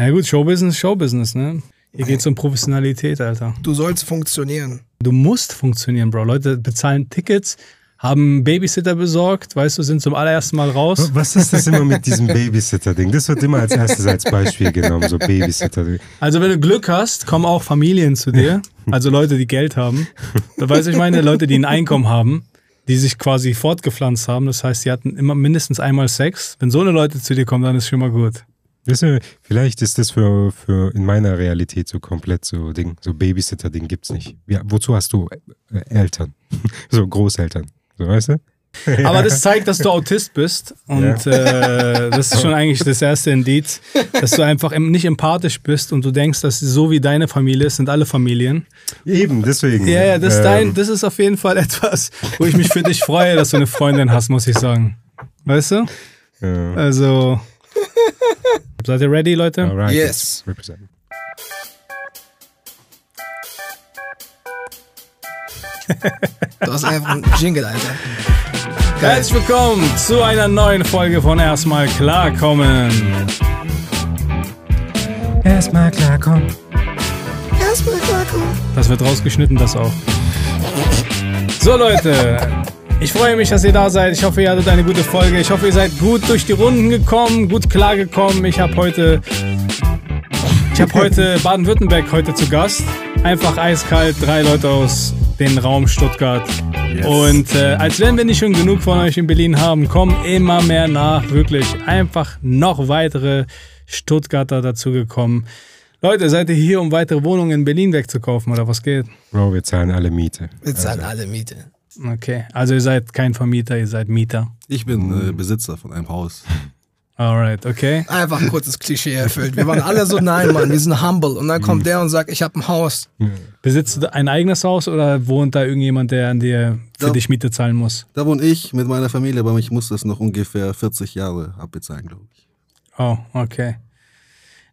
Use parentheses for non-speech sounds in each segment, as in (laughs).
Na gut, Showbusiness, ist Showbusiness, ne? Hier geht's um Professionalität, Alter. Du sollst funktionieren. Du musst funktionieren, Bro. Leute bezahlen Tickets, haben Babysitter besorgt, weißt du, sind zum allerersten Mal raus. Was ist das immer mit diesem (laughs) Babysitter-Ding? Das wird immer als erstes als Beispiel genommen, so Babysitter. Also wenn du Glück hast, kommen auch Familien zu dir. (laughs) Also Leute, die Geld haben. Da weiß ich meine, Leute, die ein Einkommen haben, die sich quasi fortgepflanzt haben. Das heißt, sie hatten immer mindestens einmal Sex. Wenn so eine Leute zu dir kommen, dann ist schon mal gut. Weißt du, vielleicht ist das für, für in meiner Realität so komplett so Ding, so Babysitter-Ding gibt's nicht. Ja, wozu hast du äh, Eltern? (laughs) so Großeltern, so weißt du? (laughs) Aber das zeigt, dass du Autist bist. Und äh, das ist schon eigentlich das erste Indiz, dass du einfach nicht empathisch bist und du denkst, dass so wie deine Familie ist, sind alle Familien. Eben, deswegen. Ja, ja, das, ist ähm, dein, das ist auf jeden Fall (laughs) etwas, wo ich mich für dich freue, dass du eine Freundin hast, muss ich sagen. Weißt du? Ja. Also. (laughs) Seid ihr ready, Leute? Alright, Yes. represent. (laughs) Du hast einfach einen Jingle, Alter. Geil. Herzlich willkommen zu einer neuen Folge von Erstmal klarkommen. Erstmal klarkommen. Erstmal klarkommen. Das wird rausgeschnitten, das auch. So Leute, ich freue mich, dass ihr da seid. Ich hoffe, ihr hattet eine gute Folge. Ich hoffe, ihr seid gut durch die Runden gekommen, gut klargekommen. Ich habe heute, ich habe heute (laughs) Baden-Württemberg heute zu Gast. Einfach eiskalt, drei Leute aus dem Raum Stuttgart. Und äh, als wenn wir nicht schon genug von euch in Berlin haben, kommen immer mehr nach. Wirklich einfach noch weitere Stuttgarter dazugekommen. Leute, seid ihr hier, um weitere Wohnungen in Berlin wegzukaufen oder was geht? Bro, wir zahlen alle Miete. Wir zahlen alle Miete. Okay, also ihr seid kein Vermieter, ihr seid Mieter. Ich bin äh, Besitzer von einem Haus. Alright, okay. Einfach ein kurzes Klischee erfüllt. Wir waren alle so, nein, Mann, wir sind humble. Und dann kommt der und sagt, ich habe ein Haus. Besitzt du ein eigenes Haus oder wohnt da irgendjemand, der an dir für Ja. dich Miete zahlen muss? Da wohne ich mit meiner Familie, aber ich muss das noch ungefähr 40 Jahre abbezahlen, glaube ich. Oh, okay.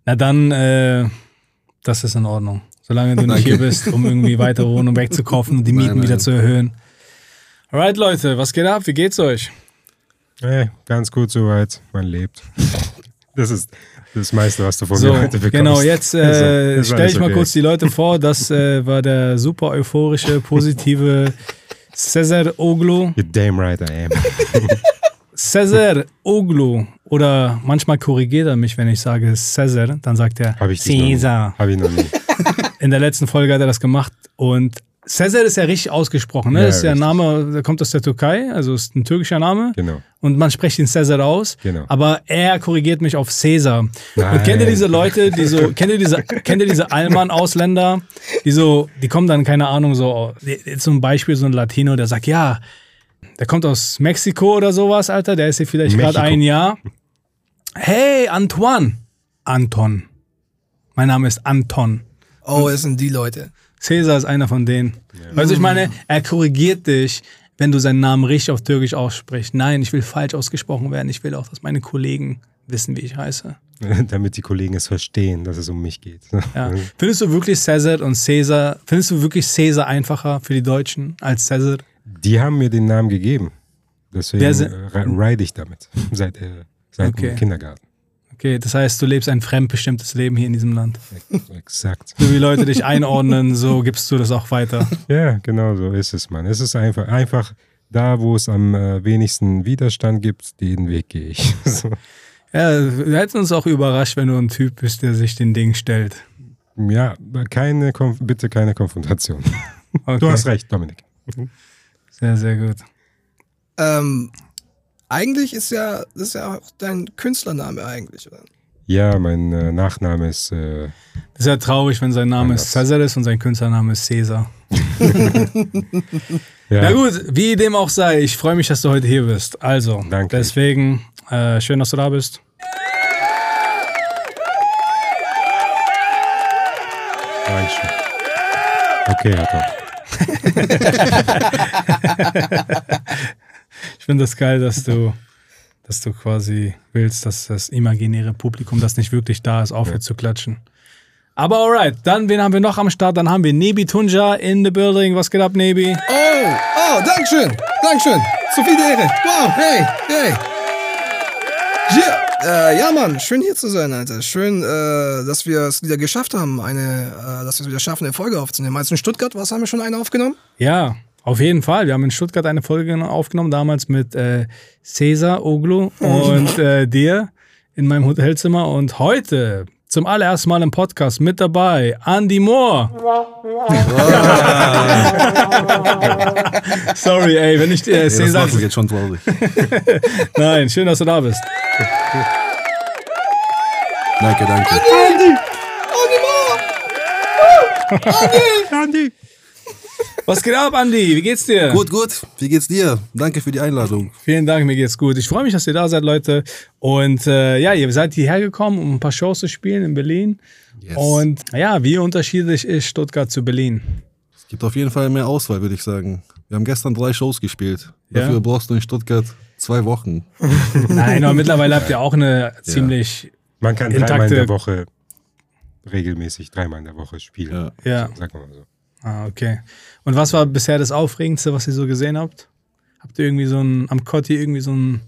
Na dann, äh, das ist in Ordnung. Solange du nicht (laughs) Danke. hier bist, um irgendwie weitere Wohnungen wegzukaufen und die Mieten Nein, wieder nein. zu erhöhen. Alright, Leute, was geht ab? Wie geht's euch? Hey, ganz gut soweit. Man lebt. (laughs) Das ist das meiste, was du von So, mir heute bekommst. genau, jetzt (laughs) äh, stelle ich mal okay. kurz die Leute vor. Das äh, war der super euphorische, positive Cesar Oglu. (laughs) You're damn right I am. Cesar Oglu. Oder manchmal korrigiert er mich, wenn ich sage Cesar, dann sagt er ich. Cesar. Habe ich noch nie. In der letzten Folge hat er das gemacht und Cesar ist ja richtig ausgesprochen. Ne? Ja, das ist ja ein. Name, der kommt aus der Türkei, also ist ein türkischer Name. Genau. Und man spricht ihn Cesar aus. Genau. Aber er korrigiert mich auf Cäsar. Und kennt ihr diese Leute, die so, (laughs) kennt ihr diese, kennt ihr diese Allmann-Ausländer, die so, die kommen dann, keine Ahnung, so, zum Beispiel so ein Latino, der sagt, ja, der kommt aus Mexiko oder sowas, Alter, der ist hier vielleicht gerade ein Jahr. Hey, Antoine. Anton. Mein Name ist Anton. Oh, es sind die Leute. Cäsar ist einer von denen. Also ich meine, er korrigiert dich, wenn du seinen Namen richtig auf Türkisch aussprichst. Nein, ich will falsch ausgesprochen werden. Ich will auch, dass meine Kollegen wissen, wie ich heiße. (laughs) Damit die Kollegen es verstehen, dass es um mich geht. (laughs) Ja. Findest du wirklich Cäsar und Cäsar, findest du wirklich Cäsar einfacher für die Deutschen als Cäsar? Die haben mir den Namen gegeben. Deswegen se- äh, ride ich damit. (laughs) Seit, äh, seit Okay. dem Kindergarten. Okay, das heißt, du lebst ein fremdbestimmtes Leben hier in diesem Land. Exakt. So wie Leute dich einordnen, so gibst du das auch weiter. Ja, genau so ist es, Mann. Es ist einfach, einfach da, wo es am äh, wenigsten Widerstand gibt, den Weg gehe ich. (laughs) so. Ja, wir hätten uns auch überrascht, wenn du ein Typ bist, der sich den Ding stellt. Ja, keine, Konf bitte keine Konfrontation. (laughs) Okay. Du hast recht, Dominik. Sehr, sehr gut. Ähm, eigentlich ist ja, das ist ja auch dein Künstlername eigentlich, oder? Ja, mein äh, Nachname ist. Äh, Das ist ja traurig, wenn sein Name Anders. Ist und sein Künstlername ist Cäsar. (laughs) ja, Na gut, wie dem auch sei, ich freue mich, dass du heute hier bist. Also, Danke. deswegen, äh, schön, dass du da bist. Dankeschön. Okay, Herr Tom. (laughs) Ich finde das geil, dass du, dass du quasi willst, dass das imaginäre Publikum, das nicht wirklich da ist, aufhört zu klatschen. Aber alright, dann, wen haben wir noch am Start? Dann haben wir Nebi Tunja in the building. Was geht ab, Nebi? Oh, oh, Dankeschön, Dankeschön. Zu viel Ehre. Wow, hey, hey. Yeah. Äh, ja, Mann, schön hier zu sein, Alter. Schön, äh, dass wir es wieder geschafft haben, eine, äh, dass wir es wieder schaffen, eine Folge aufzunehmen. Meinst du in Stuttgart, was haben wir schon eine aufgenommen? Ja, auf jeden Fall. Wir haben in Stuttgart eine Folge aufgenommen, damals mit äh, Cesar Oglu und (laughs) äh, dir in meinem Hotelzimmer. Und heute zum allerersten Mal im Podcast mit dabei Andy Moore. (laughs) Sorry, ey, wenn ich äh, Ja, das Cesar. macht mich jetzt schon traurig. (laughs) Nein, schön, dass du da bist. danke, danke. Andi! Was geht ab, Andy? Wie geht's dir? Gut, gut. Wie geht's dir? Danke für die Einladung. Vielen Dank, mir geht's gut. Ich freue mich, dass ihr da seid, Leute. Und äh, ja, ihr seid hierher gekommen, um ein paar Shows zu spielen in Berlin. Yes. Und ja, wie unterschiedlich ist Stuttgart zu Berlin? Es gibt auf jeden Fall mehr Auswahl, würde ich sagen. Wir haben gestern drei Shows gespielt. Ja. Dafür brauchst du in Stuttgart zwei Wochen. (laughs) Nein, aber mittlerweile habt ihr auch eine ziemlich, Man kann Intakte- dreimal in der Woche regelmäßig dreimal in der Woche spielen. Ja. ja. Sag mal so. Ah, okay. Und was war bisher das Aufregendste, was ihr so gesehen habt? Habt ihr irgendwie so einen, am Kotti irgendwie so einen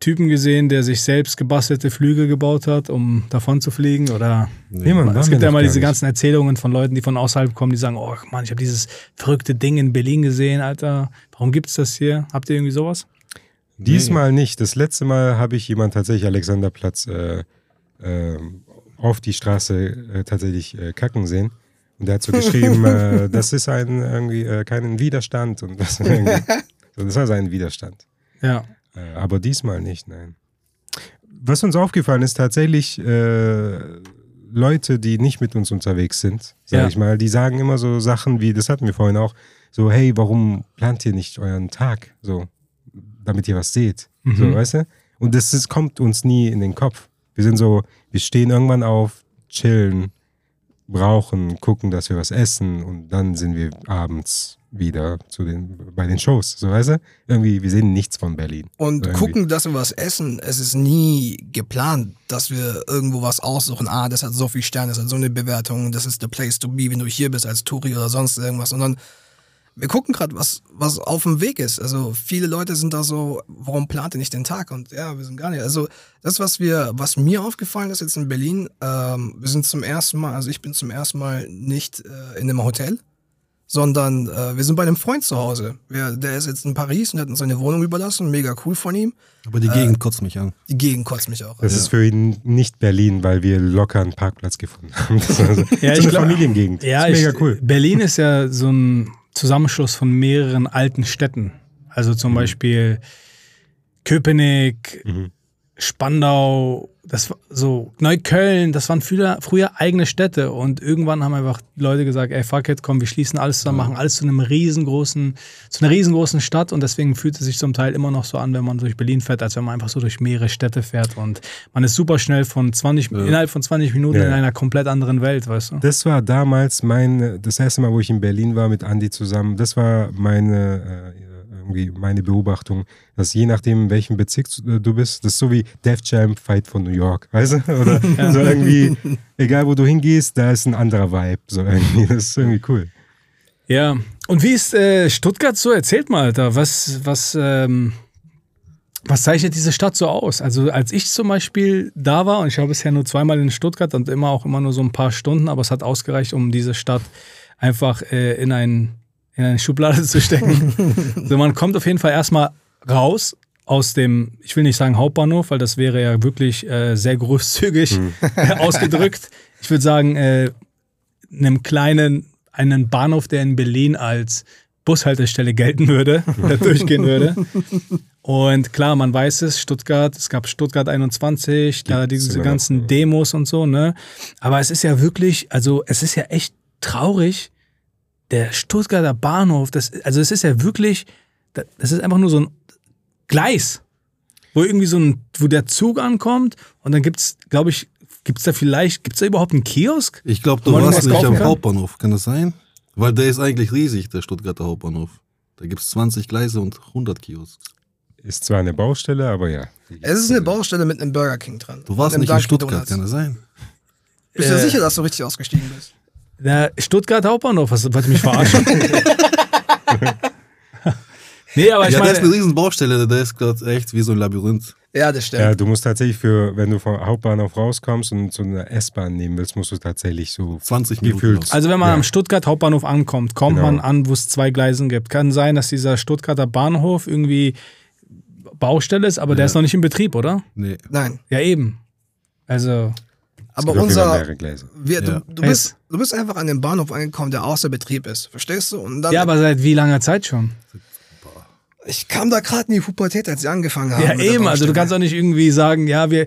Typen gesehen, der sich selbst gebastelte Flügel gebaut hat, um davon zu fliegen? Oder Niemand es gibt ja immer diese ganzen Erzählungen von Leuten, die von außerhalb kommen, die sagen, oh Mann, ich habe dieses verrückte Ding in Berlin gesehen, Alter. Warum gibt's das hier? Habt ihr irgendwie sowas? Diesmal nicht. Das letzte Mal habe ich jemand tatsächlich Alexanderplatz äh, äh, auf die Straße äh, tatsächlich äh, kacken sehen. Und der hat so geschrieben, äh, das ist ein irgendwie äh, keinen Widerstand und das, irgendwie, (laughs) so, das war sein Widerstand. Ja. Äh, aber diesmal nicht, nein. Was uns aufgefallen ist, tatsächlich äh, Leute, die nicht mit uns unterwegs sind, sag Ja. ich mal, die sagen immer so Sachen wie, das hatten wir vorhin auch, so, hey, warum plant ihr nicht euren Tag? So, damit ihr was seht. So, weißt du? Und das ist, kommt uns nie in den Kopf. Wir sind so, wir stehen irgendwann auf, chillen, brauchen, gucken, dass wir was essen und dann sind wir abends wieder zu den, bei den Shows. So, weißt du? Irgendwie, wir sehen nichts von Berlin. Und So gucken, dass wir was essen. Es ist nie geplant, dass wir irgendwo was aussuchen. Ah, das hat so viel Sterne, das hat so eine Bewertung, das ist the place to be, wenn du hier bist als Touri oder sonst irgendwas. Sondern wir gucken gerade, was, was auf dem Weg ist. Also viele Leute sind da so, warum plant ihr nicht den Tag? Und ja, wir sind gar nicht. Also das, was wir, was mir aufgefallen ist jetzt in Berlin, ähm, wir sind zum ersten Mal, also ich bin zum ersten Mal nicht äh, in einem Hotel, sondern äh, wir sind bei einem Freund zu Hause. Wir, der ist jetzt in Paris und hat uns seine Wohnung überlassen, mega cool von ihm. Aber die Gegend kotzt mich an. Die Gegend kotzt mich auch. Das ist für ihn nicht Berlin, weil wir locker einen Parkplatz gefunden haben. (laughs) Das ist also, Ja, ich eine glaub- Familiengegend. Ja, das ist mega ich, cool. Berlin ist ja so ein Zusammenschluss von mehreren alten Städten. Also zum Beispiel Köpenick, Mhm. Spandau, das war so Neukölln, das waren früher, früher eigene Städte und irgendwann haben einfach Leute gesagt, ey fuck it, komm, wir schließen alles zusammen, machen alles zu einem riesengroßen, zu einer riesengroßen Stadt und deswegen fühlt es sich zum Teil immer noch so an, wenn man durch Berlin fährt, als wenn man einfach so durch mehrere Städte fährt und man ist super schnell von 20, innerhalb von 20 Minuten Ja. in einer komplett anderen Welt, weißt du? Das war damals mein, das erste Mal, wo ich in Berlin war mit Andy zusammen. Das war meine, äh, meine Beobachtung, dass je nachdem, in welchem Bezirk äh, du bist, das ist so wie Def Jam Fight von New York, (laughs) weißt du? Oder (laughs) so irgendwie, egal wo du hingehst, da ist ein anderer Vibe. So irgendwie. Das ist irgendwie cool. Ja, und wie ist äh, Stuttgart so? Erzählt mal, Alter, was, was, ähm, was zeichnet diese Stadt so aus? Also als ich zum Beispiel da war, und ich war bisher nur zweimal in Stuttgart und immer auch immer nur so ein paar Stunden, aber es hat ausgereicht, um diese Stadt einfach äh, in, ein, in eine Schublade (laughs) zu stecken. so, man kommt auf jeden Fall erstmal raus aus dem, ich will nicht sagen Hauptbahnhof, weil das wäre ja wirklich äh, sehr großzügig (laughs) ausgedrückt. Ich würde sagen, äh, einem kleinen, einen Bahnhof, der in Berlin als Bushaltestelle gelten würde, (laughs) der durchgehen würde. Und klar, man weiß es, Stuttgart, es gab Stuttgart 21, da diese ganzen. Demos und so, ne? Aber es ist ja wirklich, also es ist ja echt traurig, der Stuttgarter Bahnhof, das, also es ist ja wirklich, das ist einfach nur so ein Gleis, wo irgendwie so ein, wo der Zug ankommt und dann gibt's, glaube ich, gibt's da vielleicht, gibt's da überhaupt einen Kiosk? Ich glaube, du warst nicht am kann? Hauptbahnhof. Kann das sein? Weil der ist eigentlich riesig, der Stuttgarter Hauptbahnhof. Da gibt es 20 Gleise und 100 Kiosks. Ist zwar eine Baustelle, aber ja. Es ist eine Baustelle mit einem Burger King dran. Du warst nicht in Stuttgart, Donuts. kann das sein? Bist du Äh, sicher, dass du richtig ausgestiegen bist? Der Stuttgart Hauptbahnhof, was ihr mich verarschen? (laughs) (laughs) nee, aber ich ja, das ist eine meine, riesen Baustelle, der ist gerade echt wie so ein Labyrinth. Ja, das stimmt. Ja, du musst tatsächlich für, wenn du vom Hauptbahnhof rauskommst und so eine S-Bahn nehmen willst, musst du tatsächlich so 20 Minuten gefühlt. raus. Also wenn man Ja. am Stuttgart Hauptbahnhof ankommt, kommt Genau. man an, wo es zwei Gleisen gibt. Kann sein, dass dieser Stuttgarter Bahnhof irgendwie Baustelle ist, aber der Ja. ist noch nicht in Betrieb, oder? Nee. Nein. Ja, eben. Also, Aber unser. Wir, Ja. du, du, bist, du bist einfach an dem Bahnhof angekommen, der außer Betrieb ist. Verstehst du? Und dann, ja, aber seit wie langer Zeit schon? Ich kam da gerade in die Pubertät, als sie angefangen haben. Ja, der eben. Also du kannst auch nicht irgendwie sagen, ja, wir.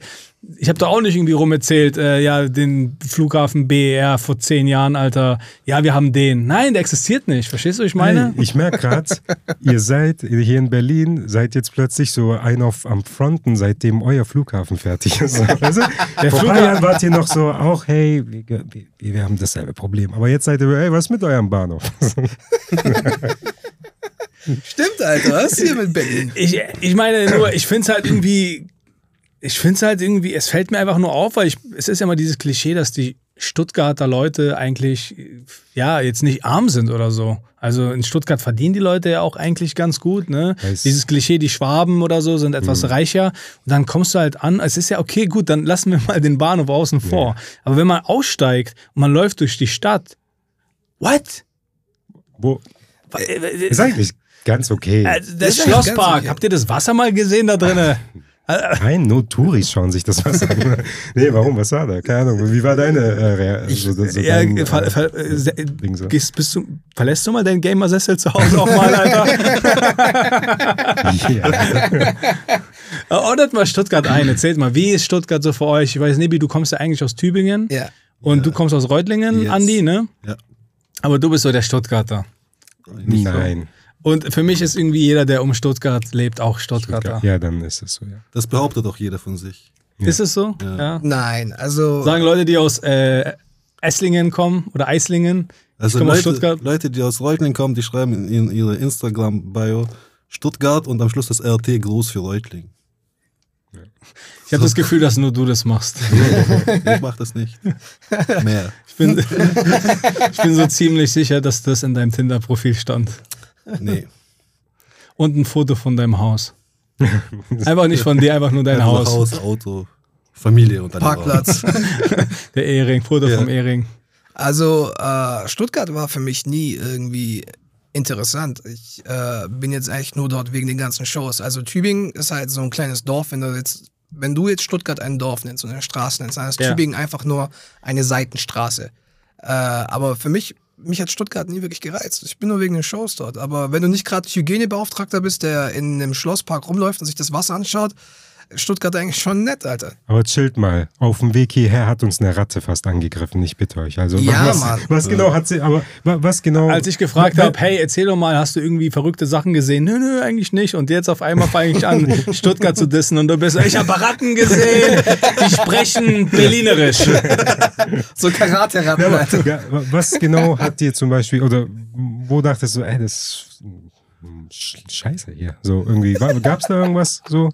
Ich habe da auch nicht irgendwie rumerzählt, äh, ja, den Flughafen BER vor zehn Jahren, Alter. Ja, wir haben den. Nein, der existiert nicht. Verstehst du, was ich meine? Hey, ich merke gerade, (laughs) ihr seid hier in Berlin, seid jetzt plötzlich so ein auf am Fronten, seitdem euer Flughafen fertig ist. Weißt du? (laughs) Vor ein paar Flughafen- Jahren wart ihr noch so, auch hey, wir, wir, wir haben dasselbe Problem. Aber jetzt seid ihr, hey, was ist mit eurem Bahnhof? (laughs) Stimmt, Alter. Was ist hier mit Berlin? Ich, ich meine nur, ich finde es halt irgendwie, ich finde es halt irgendwie, es fällt mir einfach nur auf, weil ich, es ist ja immer dieses Klischee, dass die Stuttgarter Leute eigentlich, ja, jetzt nicht arm sind oder so. Also in Stuttgart verdienen die Leute ja auch eigentlich ganz gut, ne? Weiß- Dieses Klischee, die Schwaben oder so sind etwas reicher. Und dann kommst du halt an, es ist ja okay, gut, dann lassen wir mal den Bahnhof außen vor. Aber wenn man aussteigt und man läuft durch die Stadt, what? Wo, ist eigentlich ganz okay. Also, der ist eigentlich Schlosspark, okay. habt ihr das Wasser mal gesehen da drinnen? Nein, nur Touris schauen sich das was an. (laughs) nee, warum? Was war da? Keine Ahnung. Wie war deine äh, Rea- so, so Ja, dein, ver, äh, ver, äh, se- Ding so? gehst, bist du, verlässt du mal deinen Gamersessel zu Hause auch mal, Alter? (laughs) Ja. (laughs) Ordnet mal Stuttgart ein, erzählt mal, wie ist Stuttgart so für euch? Ich weiß, Nebi, du kommst ja eigentlich aus Tübingen Ja. und du kommst aus Reutlingen, Yes. Andi, ne? Ja. Aber du bist so der Stuttgarter. Nicht so. Und für mich ist irgendwie jeder, der um Stuttgart lebt, auch Stuttgarter. Ja, dann ist es so, ja. Das behauptet auch jeder von sich. Ist es so? Ja. Nein, also. Sagen Leute, die aus äh, Esslingen kommen oder Eislingen. Also komme aus Leute, Stuttgart. Leute, die aus Reutlingen kommen, die schreiben in, in ihre Instagram-Bio Stuttgart und am Schluss das RT groß für Reutling. Ich habe das Gefühl, dass nur du das machst. (laughs) Ich mach das nicht. Mehr. Ich bin, (laughs) ich bin so ziemlich sicher, dass das in deinem Tinder-Profil stand. Nee. (laughs) Und ein Foto von deinem Haus. (laughs) Einfach nicht von dir, einfach nur dein Einfach Haus. Haus, Auto, Familie und dann Parkplatz. (laughs) Der Ehring, Foto Ja. vom Ehring. Also, äh, Stuttgart war für mich nie irgendwie interessant. Ich äh, bin jetzt eigentlich nur dort wegen den ganzen Shows. Also Tübingen ist halt so ein kleines Dorf, wenn du jetzt, wenn du jetzt Stuttgart ein Dorf nennst und eine Straße nennst, dann ist Ja. Tübingen einfach nur eine Seitenstraße. Äh, aber für mich, mich hat Stuttgart nie wirklich gereizt. Ich bin nur wegen den Shows dort. Aber wenn du nicht gerade Hygienebeauftragter bist, der in einem Schlosspark rumläuft und sich das Wasser anschaut, Stuttgart eigentlich schon nett, Alter. Aber chillt mal. Auf dem Weg hierher hat uns eine Ratte fast angegriffen. Ich bitte euch. Also, Ja, was, Mann. was genau hat sie, aber wa- was genau. Als ich gefragt habe, hey, erzähl doch mal, hast du irgendwie verrückte Sachen gesehen? Nö, nö, eigentlich nicht. Und jetzt auf einmal fange ich an, (laughs) Stuttgart zu dissen und du bist, ich habe Ratten gesehen, die sprechen Berlinerisch. (laughs) So Karate-Ratten, Ja, Alter. ja, was genau hat dir zum Beispiel, oder wo dachtest du, ey, das scheiße hier? So irgendwie, gab es da irgendwas so?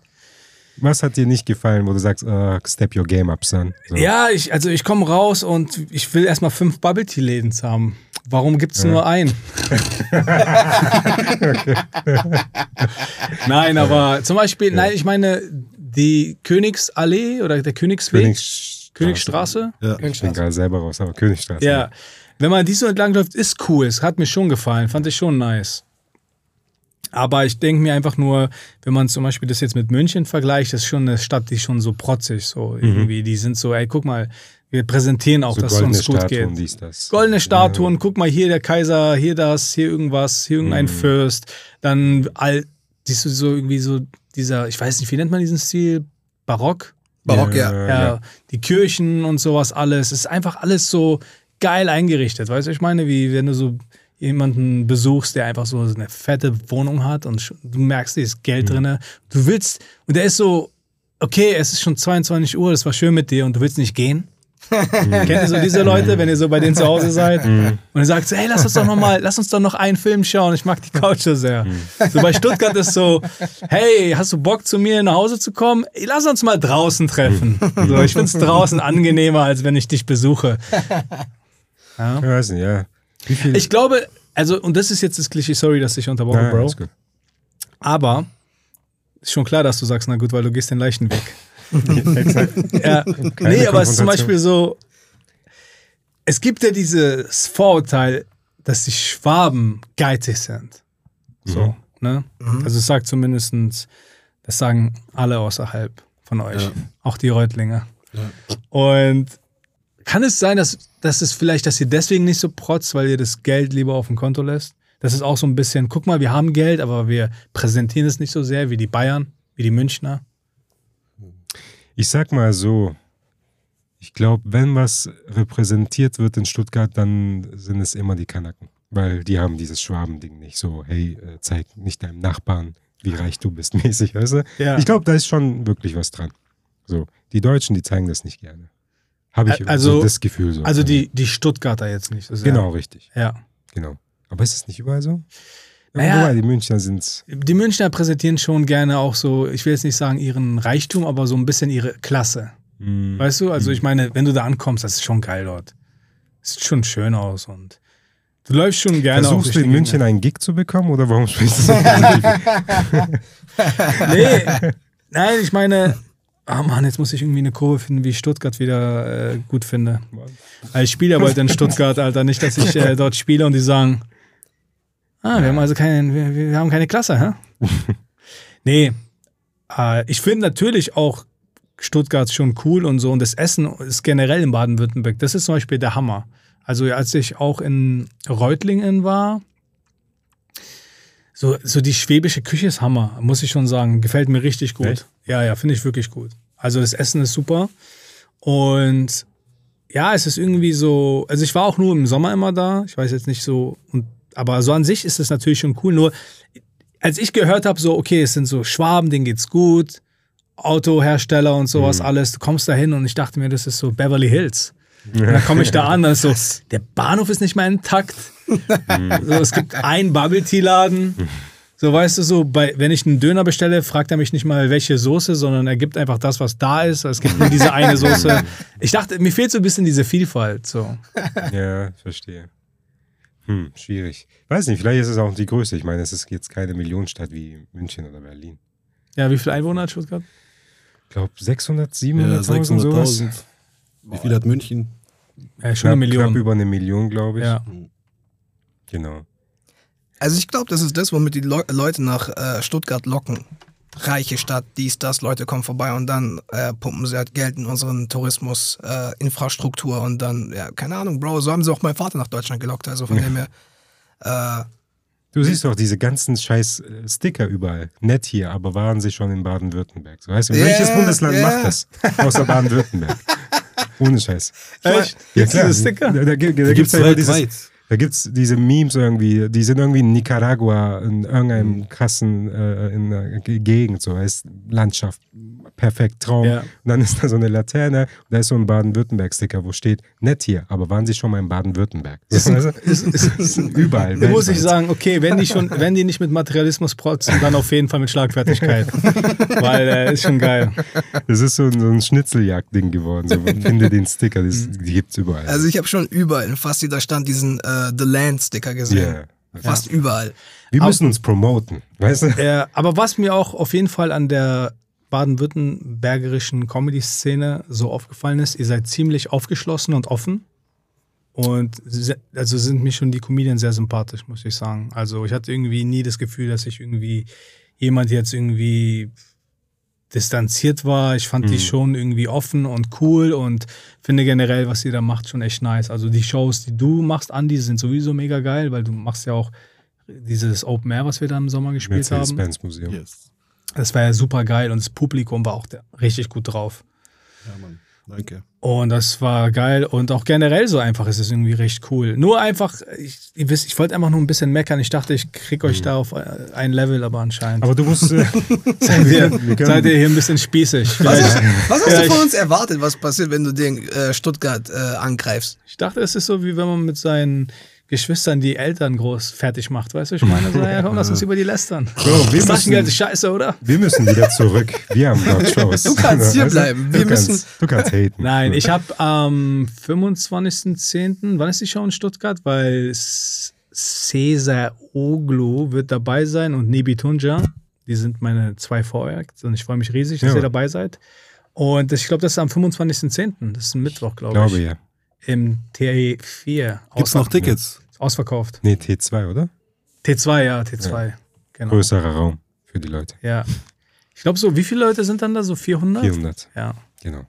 Was hat dir nicht gefallen, wo du sagst, uh, step your game up, son? So. Ja, ich, also ich komme raus und ich will erstmal fünf Bubble Tea Läden haben. Warum gibt es nur einen? (laughs) (laughs) nein, aber zum Beispiel, nein, ich meine, die Königsallee oder der Königsweg, Königsstraße. Königsstraße. Ja. Ich bin gerade selber raus, aber Königstraße. Ja, wenn man die so entlang läuft, ist cool. Es hat mir schon gefallen, fand ich schon nice. Aber ich denke mir einfach nur, wenn man zum Beispiel das jetzt mit München vergleicht, das ist schon eine Stadt, die schon so protzig, so irgendwie. Die sind so, ey, guck mal, wir präsentieren auch, So dass es goldene uns gut Statuen, geht. dies, das. Goldene Statuen, guck mal, hier der Kaiser, hier das, hier irgendwas, hier irgendein Mhm. Fürst. Dann all, siehst du so irgendwie so dieser, ich weiß nicht, wie nennt man diesen Stil? Barock? Barock, ja. Ja, ja, ja. die Kirchen und sowas alles. Es ist einfach alles so geil eingerichtet. Weißt du, ich meine, wie wenn du so jemanden besuchst, der einfach so eine fette Wohnung hat und du merkst, da ist Geld drinne. Du willst, und der ist so, okay, es ist schon 22 Uhr, das war schön mit dir und du willst nicht gehen. (laughs) Kennt ihr so diese Leute, wenn ihr so bei denen zu Hause seid? Und ihr sagt so, hey, lass uns doch noch mal, lass uns doch noch einen Film schauen. Ich mag die Couch so sehr. So bei Stuttgart ist so, hey, hast du Bock zu mir nach Hause zu kommen? Lass uns mal draußen treffen. So, ich find's draußen angenehmer, als wenn ich dich besuche. (laughs) Ich weiß nicht, ja. Wie viel? Ich glaube, also, und das ist jetzt das Klischee, sorry, dass ich unterbrochen, ja, Bro. ist gut. Aber ist schon klar, dass du sagst, na gut, weil du gehst den leichten Weg. (laughs) Exakt. Ja. Keine Nee, aber es ist zum. Beispiel so, es gibt ja dieses Vorurteil, dass die Schwaben geizig sind. So, ne? Also es sagt zumindestens, das sagen alle außerhalb von euch, Ja. auch die Reutlinge. Und kann es sein, dass, dass es vielleicht, dass ihr deswegen nicht so protzt, weil ihr das Geld lieber auf dem Konto lässt? Das ist auch so ein bisschen, guck mal, wir haben Geld, aber wir präsentieren es nicht so sehr wie die Bayern, wie die Münchner. Ich sag mal so, ich glaube, wenn was repräsentiert wird in Stuttgart, dann sind es immer die Kanaken. Weil die haben dieses Schwabending nicht so, hey, äh, zeig nicht deinem Nachbarn, wie reich du bist, (laughs) mäßig, weißt du? Ja. Ich glaube, da ist schon wirklich was dran. So, die Deutschen, die zeigen das nicht gerne. Habe ich Also- so das Gefühl so. Also die, die Stuttgarter jetzt nicht. Genau, richtig. Ja. Genau. Aber ist es nicht überall so? Ja, Naja. wobei, die Münchner sind Die Münchner präsentieren schon gerne auch so, ich will jetzt nicht sagen ihren Reichtum, aber so ein bisschen ihre Klasse. mh, Weißt du? Also ich meine, wenn du da ankommst, das ist schon geil dort. Sieht schon schön aus und du läufst schon gerne Versuchst du in München Gegend. einen Gig zu bekommen oder warum sprichst du so? (laughs) Nee, nein, ich meine, ah Mann, jetzt muss ich irgendwie eine Kurve finden, wie ich Stuttgart wieder äh, gut finde. Weil ich spiele ja bald in Stuttgart, Alter. Nicht, dass ich äh, dort spiele und die sagen, ah, wir haben also keine, wir, wir haben keine Klasse, hä? (laughs) nee, äh, ich finde natürlich auch Stuttgart schon cool und so und das Essen ist generell in Baden-Württemberg, das ist zum Beispiel der Hammer. Also als ich auch in Reutlingen war, so, so die schwäbische Küche ist Hammer, muss ich schon sagen. Gefällt mir richtig gut. Echt? Ja, ja, finde ich wirklich gut. Also das Essen ist super. Und ja, es ist irgendwie so, also ich war auch nur im Sommer immer da. Ich weiß jetzt nicht so, und, aber so an sich ist es natürlich schon cool. Nur als ich gehört habe, so, okay, es sind so Schwaben, denen geht's gut, Autohersteller und sowas alles, du kommst da hin und ich dachte mir, das ist so Beverly Hills. (laughs) Und dann komme ich da an, dann ist so, der Bahnhof ist nicht mehr intakt. (laughs) so, es gibt einen Bubble Tea Laden. So, weißt du, so, bei, wenn ich einen Döner bestelle, fragt er mich nicht mal, welche Soße, sondern er gibt einfach das, was da ist. Es gibt nur diese eine Soße. (laughs) Ich dachte, mir fehlt so ein bisschen diese Vielfalt. So. Ja, verstehe. Hm, schwierig. Weiß nicht, vielleicht ist es auch die Größe. Ich meine, es ist jetzt keine Millionenstadt wie München oder Berlin. Ja, wie viele Einwohner hat Stuttgart? Ich glaube 600, Ja, 700.000 sowas. 600.000. Wie viel hat München? Ja, schon Knapp, eine Million. knapp über eine Million, glaube ich. ja. Genau. Also ich glaube, das ist das, womit die Leu Leute nach äh, Stuttgart locken. Reiche Stadt, dies, das, Leute kommen vorbei und dann äh, pumpen sie halt Geld in unseren Tourismus, äh, Infrastruktur und dann, ja, keine Ahnung, Bro, so haben sie auch meinen Vater nach Deutschland gelockt. Also von dem her, äh, Du siehst doch diese ganzen scheiß äh, Sticker überall. Nett hier, aber waren sie schon in Baden-Württemberg? So, weißt du, Ja, welches Bundesland ja. macht das? Außer Baden-Württemberg. (laughs) Ohne Scheiß. Echt? Gibt's diese Sticker? Da, da, da, da gibt's ja immer dieses. Da gibt es diese Memes irgendwie, die sind irgendwie in Nicaragua, in irgendeinem krassen äh, in einer Ge- Gegend, so heißt Landschaft, perfekt, Traum. Ja. Und dann ist da so eine Laterne, und da ist so ein Baden-Württemberg-Sticker, wo steht, nett hier, aber waren Sie schon mal in Baden-Württemberg? Das (laughs) (laughs) ist überall. Da muss ich sagen, okay, wenn die schon, wenn die nicht mit Materialismus protzen, dann auf jeden Fall mit Schlagfertigkeit. (laughs) Weil äh, ist schon geil. Das ist so ein, so ein Schnitzeljagd-Ding geworden. So, finde den Sticker, das, die gibt's überall. also ich habe schon überall, in fast jeder Stand, diesen äh, The Land-Sticker gesehen. Ja. Fast überall. Wir müssen uns promoten, weißt du? Äh, aber was mir auch auf jeden Fall an der baden-württembergischen Comedy-Szene so aufgefallen ist, ihr seid ziemlich aufgeschlossen und offen. Und also sind mir schon die Comedians sehr sympathisch, muss ich sagen. Also ich hatte irgendwie nie das Gefühl, dass ich irgendwie jemand jetzt irgendwie distanziert war. Ich fand die schon irgendwie offen und cool und finde generell, was ihr da macht, schon echt nice. Also die Shows, die du machst, Andi, sind sowieso mega geil, weil du machst ja auch dieses Open Air, was wir da im Sommer gespielt haben. Mercedes-Benz Museum. Yes. Das war ja super geil und das Publikum war auch der, richtig gut drauf. Ja, Mann. Danke. Und das war geil und auch generell so einfach ist es irgendwie recht cool. Nur einfach, ich, ihr wisst, ich wollte einfach nur ein bisschen meckern. Ich dachte, ich krieg euch da auf ein Level, aber anscheinend Aber du musst. (laughs) Äh, seid, ihr, seid ihr hier ein bisschen spießig. Was, ist, was hast Ja, du von uns erwartet, was passiert, wenn du den äh, Stuttgart äh, angreifst? ich dachte, es ist so, wie wenn man mit seinen Geschwistern die Eltern groß fertig macht. Weißt du, ich meine, so, (laughs) ja, komm, lass uns über die lästern. Bro, wir Taschengeld müssen, ist scheiße, oder? wir müssen wieder zurück. Wir haben dort Shows. (laughs) Du kannst hier bleiben. Wir du müssen- Kannst, du kannst haten. Nein, ich habe am 25.10., wann ist die Show in Stuttgart? Weil Cesar Oglu wird dabei sein und Nebi Tunja. Die sind meine zwei Voracts und ich freue mich riesig, dass Ja. ihr dabei seid. Und ich glaube, das ist am 25.10. Das ist ein Mittwoch, glaube Glaube ich. ja. Im T4. Gibt's noch Tickets? Ausverkauft. Nee, T2, oder? T2, ja, T2. Genau. Größerer Raum für die Leute. Ja. Ich glaube, so, wie viele Leute sind dann da? So 400? 400, Ja. genau.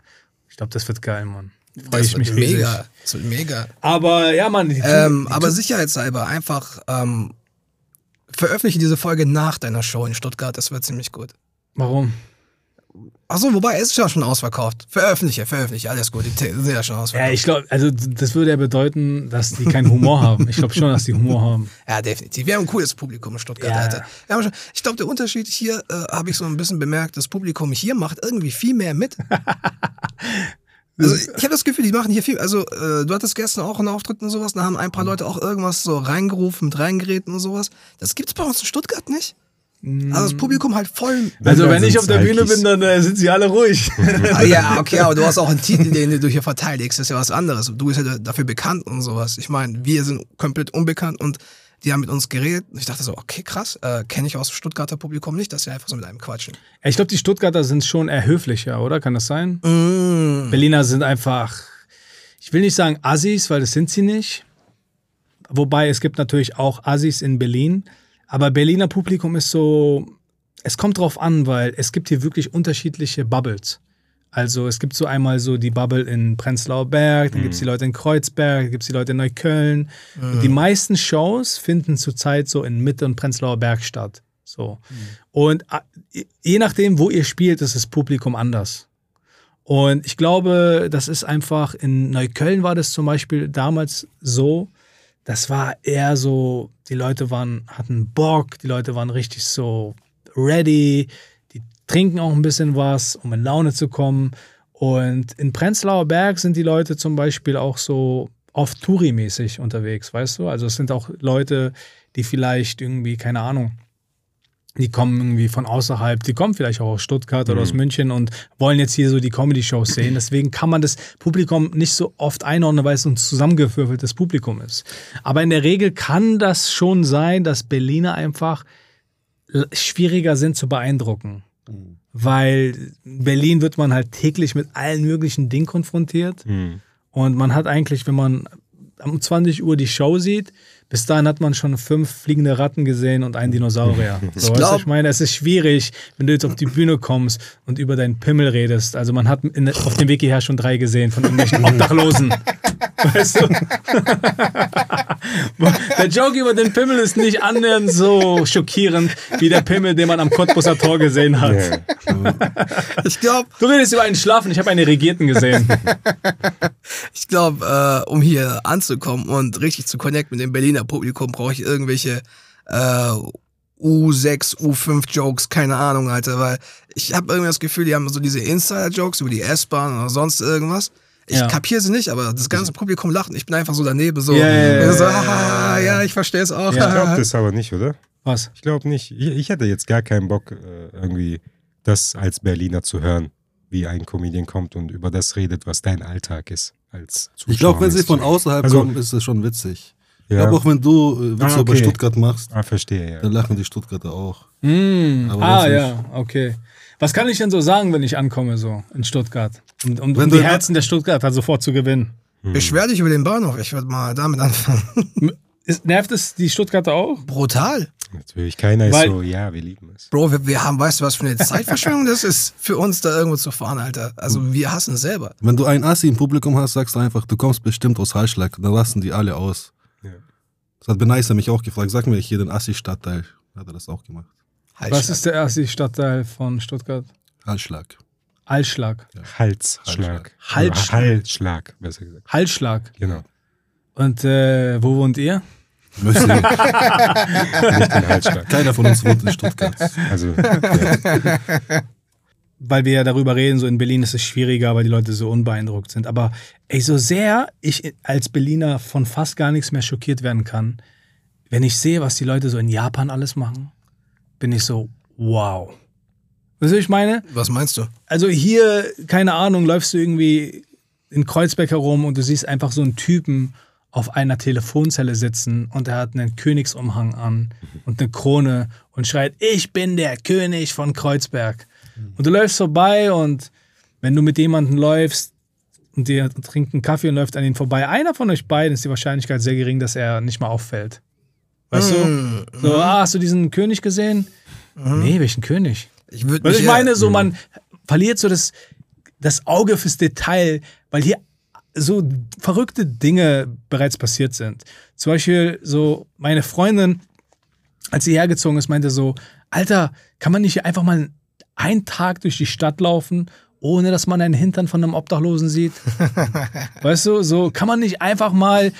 Ich glaube, das wird geil, Mann. Freue Das ich mich riesig. mega. Das wird mega. Aber ja, Mann. Die, Ähm, die, aber sicherheitshalber einfach ähm, veröffentliche diese Folge nach deiner Show in Stuttgart. Das wird ziemlich gut. warum? Achso, wobei, es ist ja schon ausverkauft. Veröffentliche, veröffentliche, alles gut. Die sind ja schon Ja, ausverkauft. ich glaube, also das würde ja bedeuten, dass die keinen Humor haben. Ich glaube schon, dass die Humor haben. (laughs) Ja, definitiv. Wir haben ein cooles Publikum in Stuttgart, Ja. Alter. Schon, ich glaube, der Unterschied hier, äh, habe ich so ein bisschen bemerkt, das Publikum hier macht irgendwie viel mehr mit. (laughs) Also ich habe das Gefühl, die machen hier viel. Also äh, du hattest gestern auch einen Auftritt und sowas, da haben ein paar Leute auch irgendwas so reingerufen, mit reingeräten und sowas. Das gibt's bei uns in Stuttgart nicht. Also das Publikum halt voll. Also wenn ich auf der Bühne bin, dann äh, sind sie alle ruhig. (laughs) Ah, ja, okay, aber du hast auch einen Titel, den du hier verteidigst. Das ist ja was anderes. Du bist ja dafür bekannt und sowas. Ich meine, wir sind komplett unbekannt und die haben mit uns geredet. Und ich dachte so, okay, krass, äh, kenne ich aus dem Stuttgarter Publikum nicht, dass sie einfach so mit einem quatschen. ich glaube, die Stuttgarter sind schon eher höflicher, oder? Kann das sein? Mm. Berliner sind einfach, ich will nicht sagen Assis, weil das sind sie nicht. Wobei es gibt natürlich auch Assis in Berlin. Aber Berliner Publikum ist so, es kommt drauf an, weil es gibt hier wirklich unterschiedliche Bubbles. Also es gibt so einmal so die Bubble in Prenzlauer Berg, dann gibt es die Leute in Kreuzberg, dann gibt es die Leute in Neukölln. Und die meisten Shows finden zurzeit so in Mitte und Prenzlauer Berg statt. So. Und äh, je nachdem, wo ihr spielt, ist das Publikum anders. Und ich glaube, das ist einfach, in Neukölln war das zum Beispiel damals so, das war eher so, die Leute waren, hatten Bock, die Leute waren richtig so ready, die trinken auch ein bisschen was, um in Laune zu kommen. Und in Prenzlauer Berg sind die Leute zum Beispiel auch so oft Touri-mäßig unterwegs, weißt du? Also es sind auch Leute, die vielleicht irgendwie, keine Ahnung, die kommen irgendwie von außerhalb, die kommen vielleicht auch aus Stuttgart oder aus München und wollen jetzt hier so die Comedy-Shows sehen. Deswegen kann man das Publikum nicht so oft einordnen, weil es ein zusammengewürfeltes Publikum ist. Aber in der Regel kann das schon sein, dass Berliner einfach schwieriger sind zu beeindrucken. Weil in Berlin wird man halt täglich mit allen möglichen Dingen konfrontiert. Und man hat eigentlich, wenn man um 20 Uhr die Show sieht, bis dahin hat man schon fünf fliegende Ratten gesehen und einen Dinosaurier. (laughs) So, glaub- ich meine, es ist schwierig, wenn du jetzt auf die Bühne kommst und über deinen Pimmel redest. Also man hat in, auf dem Weg hierher schon drei gesehen von irgendwelchen (laughs) Obdachlosen. weißt du? (laughs) der Joke über den Pimmel ist nicht annähernd so schockierend wie der Pimmel, den man am Cottbuser Tor gesehen hat. Ja. Ich glaube, Du redest über einen Schlafen, ich habe einen Regierten gesehen. ich glaub, äh, um hier anzukommen und richtig zu connecten mit dem Berliner Publikum, brauche ich irgendwelche äh, U6, U5 Jokes, keine Ahnung, Alter, weil ich habe irgendwie das Gefühl, die haben so diese Insider-Jokes über die S-Bahn oder sonst irgendwas. Ich Ja. kapiere sie nicht, aber das ganze Publikum lacht ich bin einfach so daneben, so, Ja, ja, ja, so ja, ah, ja, ich verstehe es auch. Ich glaube das aber nicht, oder? Was? Ich glaube nicht. Ich, ich hätte jetzt gar keinen Bock, äh, irgendwie das als Berliner zu hören, wie ein Comedian kommt und über das redet, was dein Alltag ist. Als Zuschauer. Ich glaube, wenn sie von außerhalb Also- kommen, ist es schon witzig. Ich Ja. glaube, auch wenn du äh, Witze Ah, über okay. Stuttgart machst, Ah, verstehe, ja. dann lachen die Stuttgarter auch. Mm, Aber ah, ja, okay. Was kann ich denn so sagen, wenn ich ankomme, so in Stuttgart? Um, um, Wenn um die Herzen der Stuttgarter sofort zu gewinnen. Beschwer dich über den Bahnhof, ich würde mal damit anfangen. Ist, nervt es die Stuttgarter auch? Brutal. Natürlich, keiner ist Weil- so, ja, wir lieben es. Bro, wir, wir haben, weißt du, was für eine Zeitverschwendung das ist, für uns da irgendwo zu fahren, Alter. Also wir hassen es selber. Wenn du einen Assi im Publikum hast, sagst du einfach, du kommst bestimmt aus Hallschlag. Dann lassen die alle aus. Ja. Das hat Benaisa mich auch gefragt. Sag mir hier den Assi-Stadtteil. Hat er das auch gemacht. Halt Was ist der erste Stadtteil von Stuttgart? Hallschlag. Allschlag. Halsschlag. Halsschlag. Oder Halsschlag, besser gesagt. Hallschlag. Genau. Und äh, wo wohnt ihr? (laughs) Halsschlag. Keiner von uns wohnt in Stuttgart. Also, (laughs) ja. Weil wir ja darüber reden, so in Berlin ist es schwieriger, weil die Leute so unbeeindruckt sind. Aber ey, so sehr ich als Berliner von fast gar nichts mehr schockiert werden kann, wenn ich sehe, was die Leute so in Japan alles machen, bin ich so, wow. Weißt du, was ich meine? Was meinst du? Also hier, keine Ahnung, läufst du irgendwie in Kreuzberg herum und du siehst einfach so einen Typen auf einer Telefonzelle sitzen und er hat einen Königsumhang an und eine Krone und schreit, ich bin der König von Kreuzberg. Und du läufst vorbei und wenn du mit jemandem läufst und dir trinkt einen Kaffee und läuft an ihn vorbei, einer von euch beiden ist die Wahrscheinlichkeit sehr gering, dass er nicht mal auffällt. Weißt Mm, du? So, ah, hast du diesen König gesehen? Nee, welchen König? Ich mich ich meine, so man verliert so das, das Auge fürs Detail, weil hier so verrückte Dinge bereits passiert sind. Zum Beispiel so meine Freundin, als sie hergezogen ist, meinte so, Alter, kann man nicht hier einfach mal einen Tag durch die Stadt laufen, ohne dass man einen Hintern von einem Obdachlosen sieht? (laughs) weißt du, so kann man nicht einfach mal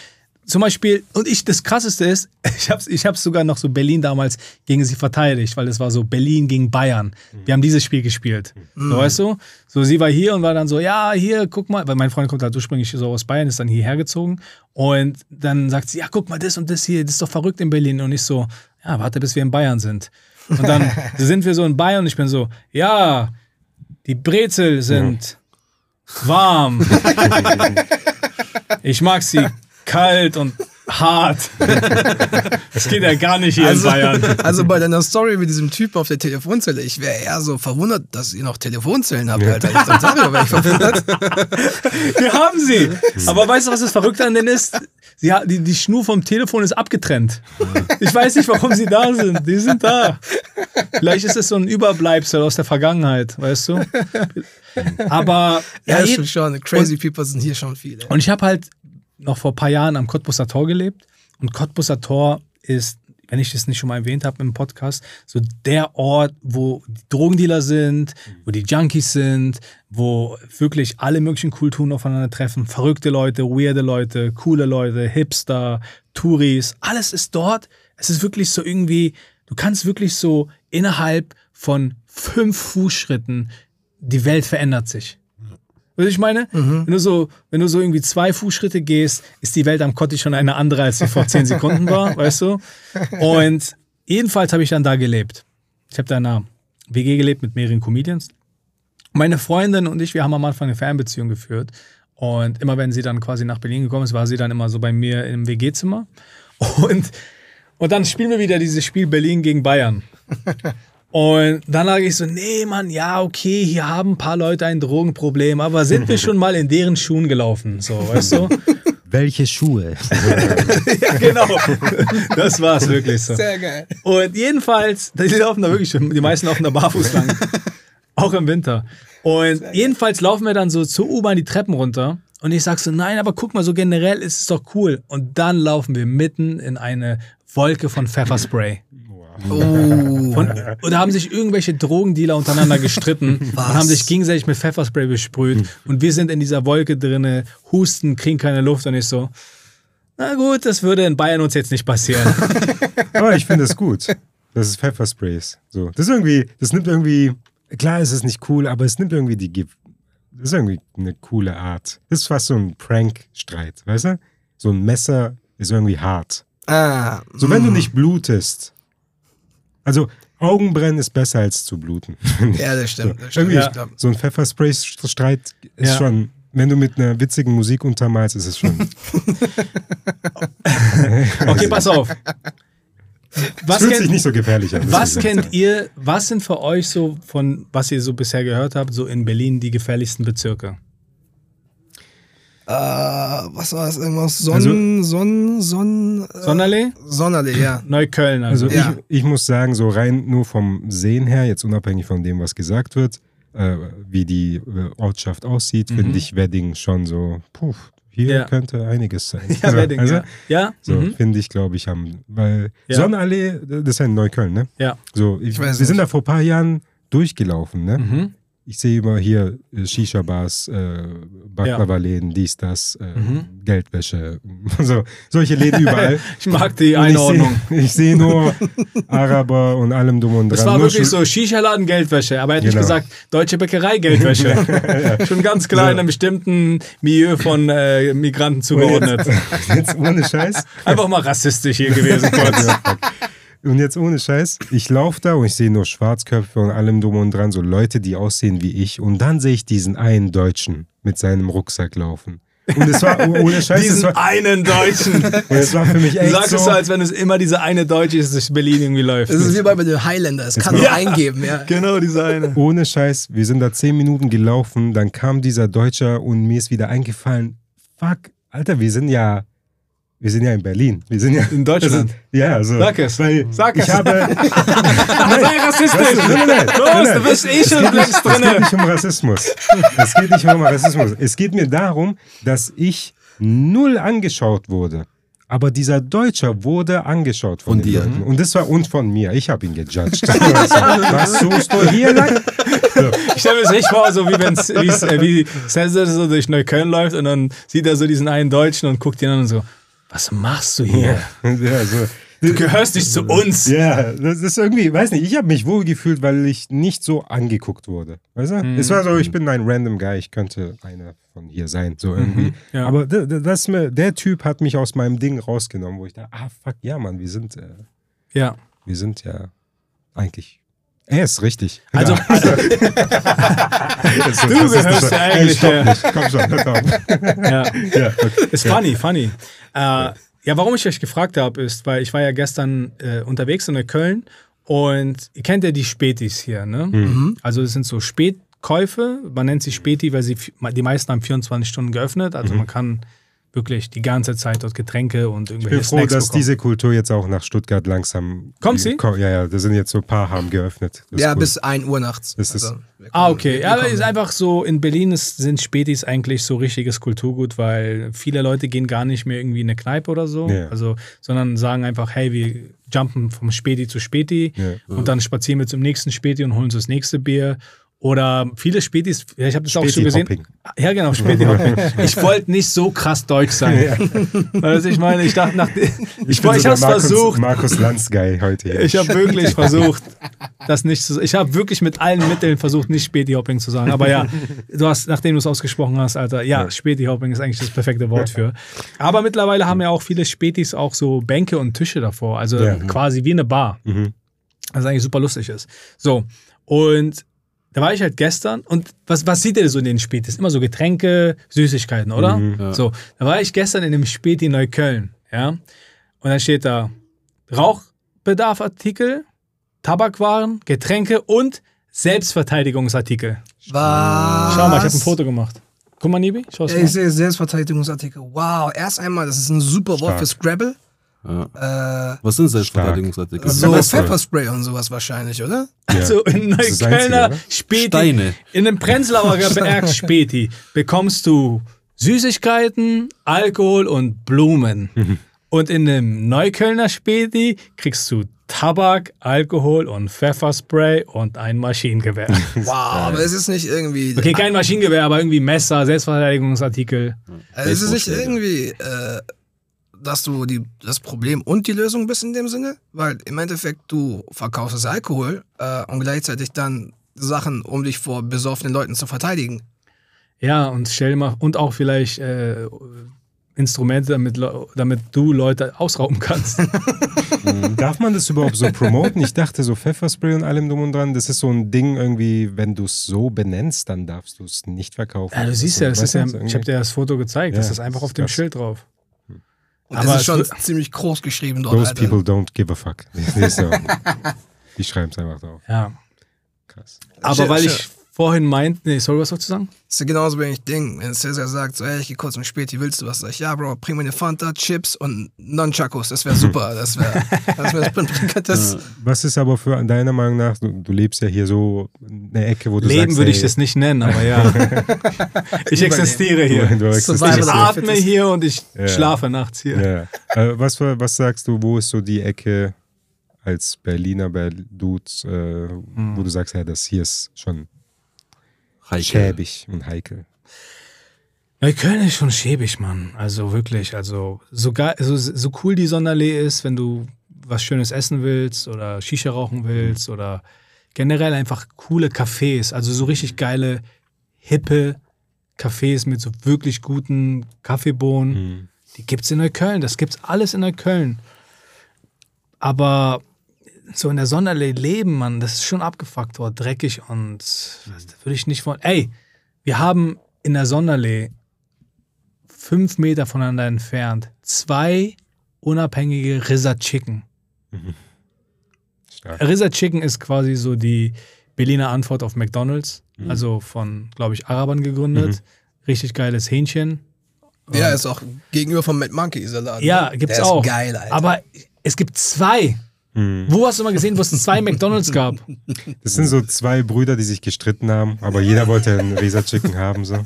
zum Beispiel, und ich, das krasseste ist, (laughs) ich hab's, ich hab's sogar noch so Berlin damals gegen sie verteidigt, weil es war so Berlin gegen Bayern. Wir haben dieses Spiel gespielt. So, weißt du? So, sie war hier und war dann so, ja, hier, guck mal, weil mein Freund kommt halt ursprünglich so aus Bayern, ist dann hierher gezogen. Und dann sagt sie, ja, guck mal, das und das hier, das ist doch verrückt in Berlin. Und ich so, ja, warte, bis wir in Bayern sind. Und dann sind wir so in Bayern und ich bin so, ja, die Brezel sind warm. (laughs) Ich mag sie kalt und hart. (laughs) Das geht ja gar nicht hier also, in Bayern. also bei deiner Story mit diesem Typ auf der Telefonzelle, ich wäre eher so verwundert, dass ihr noch Telefonzellen habt, Alter. Ich darüber wäre ich verwundert. (laughs) Wir haben sie. Aber weißt du, was das Verrückte an denen ist? Sie die, die Schnur vom Telefon ist abgetrennt. Ich weiß nicht, warum sie da sind. Die sind da. Vielleicht ist es so ein Überbleibsel aus der Vergangenheit, weißt du? Aber Ja, ja, schon schon. Crazy people sind hier schon viele. Und ich habe halt noch vor ein paar Jahren am Cottbusser Tor gelebt. Und Cottbusser Tor ist, wenn ich das nicht schon mal erwähnt habe im Podcast, so der Ort, wo die Drogendealer sind, wo die Junkies sind, wo wirklich alle möglichen Kulturen aufeinander treffen. Verrückte Leute, weirde Leute, coole Leute, Hipster, Touris. Alles ist dort. Es ist wirklich so irgendwie, du kannst wirklich so innerhalb von fünf Fußschritten, die Welt verändert sich. Du, ich meine? Wenn, du so, wenn du so irgendwie zwei Fußschritte gehst, ist die Welt am Kotti schon eine andere, als sie vor zehn Sekunden war, (laughs) weißt du? Und jedenfalls habe ich dann da gelebt. Ich habe da in einer WG gelebt mit mehreren Comedians. Meine Freundin und ich, wir haben am Anfang eine Fernbeziehung geführt. Und immer wenn sie dann quasi nach Berlin gekommen ist, war sie dann immer so bei mir im WG-Zimmer. Und, und dann spielen wir wieder dieses Spiel Berlin gegen Bayern. (laughs) Und dann lag ich so, nee, Mann, ja, okay, hier haben ein paar Leute ein Drogenproblem, aber sind wir schon mal in deren Schuhen gelaufen, so, weißt du? (laughs) Welche Schuhe? (laughs) ja, genau. Das war es wirklich so. Sehr geil. Und jedenfalls, die laufen da wirklich schon, die meisten laufen da barfuß lang. Auch im Winter. Und jedenfalls laufen wir dann so zur U-Bahn die Treppen runter. Und ich sag so, nein, aber guck mal, so generell ist es doch cool. Und dann laufen wir mitten in eine Wolke von Pfefferspray. Oh. Von, oder haben sich irgendwelche Drogendealer untereinander gestritten (laughs) und haben sich gegenseitig mit Pfefferspray besprüht. Und wir sind in dieser Wolke drinne, husten, kriegen keine Luft. Und ich so, na gut, das würde in Bayern uns jetzt nicht passieren. (laughs) Aber ich finde es gut, dass es Pfefferspray ist. So, das ist irgendwie, das nimmt irgendwie, klar ist es nicht cool, aber es nimmt irgendwie die, das ist irgendwie eine coole Art. Das ist fast so ein Prank-Streit, weißt du? So ein Messer ist irgendwie hart. Ah, So, wenn du nicht blutest, also Augenbrennen ist besser als zu bluten. (laughs) ja, das stimmt. Das stimmt. Glaub, so ein Pfefferspray-Streit ist Ja. schon, wenn du mit einer witzigen Musik untermalst, ist es schon. (laughs) Okay, pass auf. Was, fühlt sich kennt, nicht so gefährlich an. was kennt ihr, was sind für euch so von, was ihr so bisher gehört habt, so in Berlin die gefährlichsten Bezirke? Äh, was war das? Irgendwas? Sonnen, Sonnen, Sonnen, äh, Sonderlee? Sonnerle, ja. (laughs) Neukölln, also. Also Ja. ich, ich muss sagen, so rein nur vom Sehen her, jetzt unabhängig von dem, was gesagt wird, äh, wie die äh, Ortschaft aussieht, finde ich Wedding schon so, puh, hier Mhm. Ja. könnte einiges sein. (laughs) ja, Wedding, also, ja. Ja? So, Mhm. finde ich, glaube ich, haben, weil Ja. Sonnenallee, das ist ja in Neukölln, ne? ja. So, ich, weiß wir sind nicht. da vor ein paar Jahren durchgelaufen, ne? Mhm. Ich sehe immer hier äh, Shisha-Bars, äh, Baklava-Läden, dies, das, äh, Mhm. Geldwäsche, (laughs) so, solche Läden überall. (laughs) Ich mag die Einordnung. Ich sehe seh nur Araber und allem drum und dran. Das war Nur wirklich so Shisha-Laden Geldwäsche, aber er hat nicht Genau. gesagt Deutsche Bäckerei Geldwäsche. (laughs) Schon ganz klar in einem bestimmten Milieu von äh, Migranten zugeordnet. Jetzt ohne Scheiß. Einfach mal rassistisch hier gewesen kurz. Und jetzt ohne Scheiß, ich laufe da und ich sehe nur Schwarzköpfe und allem drum und dran, so Leute, die aussehen wie ich. Und dann sehe ich diesen einen Deutschen mit seinem Rucksack laufen. Und es war oh- ohne Scheiß, es Diesen war, einen Deutschen. (laughs) und es war für mich Du echt sagst so, es so, als wenn es immer dieser eine Deutsche ist, durch Berlin irgendwie läuft. Das ist wie bei den Highlander, es kann nur eingeben, ja. (laughs) genau dieser eine. ohne Scheiß, wir sind da zehn Minuten gelaufen, dann kam dieser Deutscher und mir ist wieder eingefallen, fuck, Alter, wir sind ja, wir sind ja in Berlin. Wir sind ja In Deutschland. (laughs) Ja, so. Sag es. Weil Sag ich es. habe, (laughs) Sei rassistisch. (laughs) Weißt du, nein, nein, nein, Los, nein, nein. du bist eh Es schon geht, nicht, längst es geht nicht um Rassismus. Es geht nicht um Rassismus. Es geht mir darum, dass ich null angeschaut wurde. Aber dieser Deutscher wurde angeschaut von, Von dir. Leuten. Und das war und von mir. Ich habe ihn gejudged. Was suchst du hier lang? Ich stelle mir das richtig vor, so wie wenn äh, wie Cesar so durch Neukölln läuft und dann sieht er so diesen einen Deutschen und guckt ihn an und so, was machst du hier? Ja, so. Du gehörst nicht zu uns. Ja, das ist irgendwie, weiß nicht, ich habe mich wohl gefühlt, weil ich nicht so angeguckt wurde. Weißt du? Es war so, ich bin ein random Guy, ich könnte einer von hier sein, so irgendwie. ja. Aber das, mir- der Typ hat mich aus meinem Ding rausgenommen, wo ich dachte, ah fuck, ja Mann, wir sind, äh, Ja. wir sind ja eigentlich, er ist richtig. Also, Ja. also (laughs) Du gehörst ja eigentlich, ja. nicht, komm schon, hör auf. ja. ja, okay. Ist funny, funny. Äh, ja, warum ich euch gefragt habe, ist, weil ich war ja gestern äh, unterwegs in Köln und ihr kennt ja die Spätis hier, ne? Mhm. Also es sind so Spätkäufe, man nennt sie Späti, weil sie die meisten haben 24 Stunden geöffnet, also man kann wirklich die ganze Zeit dort Getränke und Mhm. Ich irgendwelche bin froh, Snacks dass bekommen. diese Kultur jetzt auch nach Stuttgart langsam. Kommt sie? Ja, ja, da sind jetzt so ein paar haben geöffnet. Ja, cool. bis 1 Uhr nachts. Das ist- wir Ah, kommen- okay. wir Ja, kommen ist einfach so, in Berlin ist, sind Spätis eigentlich so richtiges Kulturgut, weil viele Leute gehen gar nicht mehr irgendwie in eine Kneipe oder so, Ja. also, sondern sagen einfach, hey, wir jumpen vom Späti zu Späti Ja. und dann spazieren wir zum nächsten Späti und holen uns das nächste Bier. Oder viele Spätis, ja, ich habe das auch schon gesehen. Späti-Hopping. Ja, genau, Späti-Hopping. (laughs) Ich wollte nicht so krass deutsch sein. Weißt du, ich meine, ich dachte, nach, ich, ich, so ich habe versucht, Markus Lanz-Guy heute hier. ich habe wirklich versucht, das nicht zu Ich habe wirklich mit allen Mitteln versucht, nicht Späti-Hopping zu sagen. Aber ja, du hast, nachdem du es ausgesprochen hast, Alter, ja, Späti-Hopping ist eigentlich das perfekte Wort für. Aber mittlerweile haben ja auch viele Spätis auch so Bänke und Tische davor. Also Ja. quasi wie eine Bar. Mhm. Was eigentlich super lustig ist. So, und da war ich halt gestern und was, was sieht ihr so in den Spätis? Immer so Getränke, Süßigkeiten, oder? Mhm. Ja. So, da war ich gestern in dem Späti Neukölln, ja. Und dann steht da Rauchbedarfartikel, Tabakwaren, Getränke und Selbstverteidigungsartikel. Was? Schau mal, ich habe ein Foto gemacht. Guck mal, Nibi, schau es Ja, mal. ich sehe Selbstverteidigungsartikel. Wow, erst einmal, das ist ein super Wort für Scrabble. Ja. Äh, Was sind Selbstverteidigungsartikel? so Pfefferspray. Und sowas wahrscheinlich, oder? Also in Neuköllner Späti, Steine. in einem Prenzlauer Berg (laughs) Späti bekommst du Süßigkeiten, Alkohol und Blumen. (laughs) Und in einem Neuköllner Späti kriegst du Tabak, Alkohol und Pfefferspray und ein Maschinengewehr. (laughs) Wow, aber es ist nicht irgendwie. Okay, kein Maschinengewehr, aber irgendwie Messer, Selbstverteidigungsartikel. Also es ist nicht irgendwie, äh, dass du die, das Problem und die Lösung bist in dem Sinne, weil im Endeffekt du verkaufst das Alkohol äh, und gleichzeitig dann Sachen, um dich vor besoffenen Leuten zu verteidigen. Ja, und stell mal, und auch vielleicht äh, Instrumente, damit, damit du Leute ausrauben kannst. (laughs) Darf man das überhaupt so promoten? Ich dachte, so Pfefferspray und allem drum und dran, das ist so ein Ding irgendwie, wenn du es so benennst, dann darfst du es nicht verkaufen. Ja, du siehst ja, das ist ja ich habe dir das Foto gezeigt, das Ja, ist einfach das auf dem. Schild drauf. Und Aber das ist schon ziemlich groß geschrieben dort. Those Alter. people don't give a fuck. (laughs) So. Die schreiben es einfach drauf. Ja. Krass. Aber weil ich vorhin meinte, nee, sorry, was sollst du sagen? Das ist ja genauso, wenn ich Ding, wenn Cesar sagt, so, ey, ich geh kurz im Späti, willst du was? Sag ich, ja, Bro, bring mir eine Fanta, Chips und Nunchakos, das wäre super. Das wäre, das wäre, (laughs) das, Was ist aber für deiner Meinung nach, du, du lebst ja hier so in der Ecke, wo du Leben sagst, würde ich ey, das nicht nennen, aber ja. (laughs) ich existiere hier. Du existierst Ich hier. atme hier und ich Ja. schlafe nachts hier. Ja. Äh, was, was sagst du, wo ist so die Ecke als Berliner Ber Dudes, äh, Hm. wo du sagst, ja, das hier ist schon Heikel. schäbig und heikel. Neukölln ist schon schäbig, Mann. Also wirklich, also so, geil, so, so cool die Sonderlee ist, wenn du was Schönes essen willst oder Shisha rauchen willst oder generell einfach coole Cafés, also so richtig geile, hippe Cafés mit so wirklich guten Kaffeebohnen. Die gibt's in Neukölln, das gibt's alles in Neukölln. Aber so in der Sonderlee leben, Mann, das ist schon abgefuckt dort, dreckig und das würde ich nicht wollen. Ey, wir haben in der Sonderlee fünf Meter voneinander entfernt zwei unabhängige Rizza Chicken. Stark. Rizza Chicken ist quasi so die Berliner Antwort auf McDonalds, Mhm. also von, glaube ich, Arabern gegründet. Richtig geiles Hähnchen. Der ist auch gegenüber vom Mad Monkey Salat. Ja, ne? gibt's Der auch. Ist geil, Alter. Aber es gibt zwei. Mhm. Wo hast du mal gesehen, wo es zwei McDonalds gab? Das sind so zwei Brüder, die sich gestritten haben, aber jeder wollte einen Reza Chicken haben. So.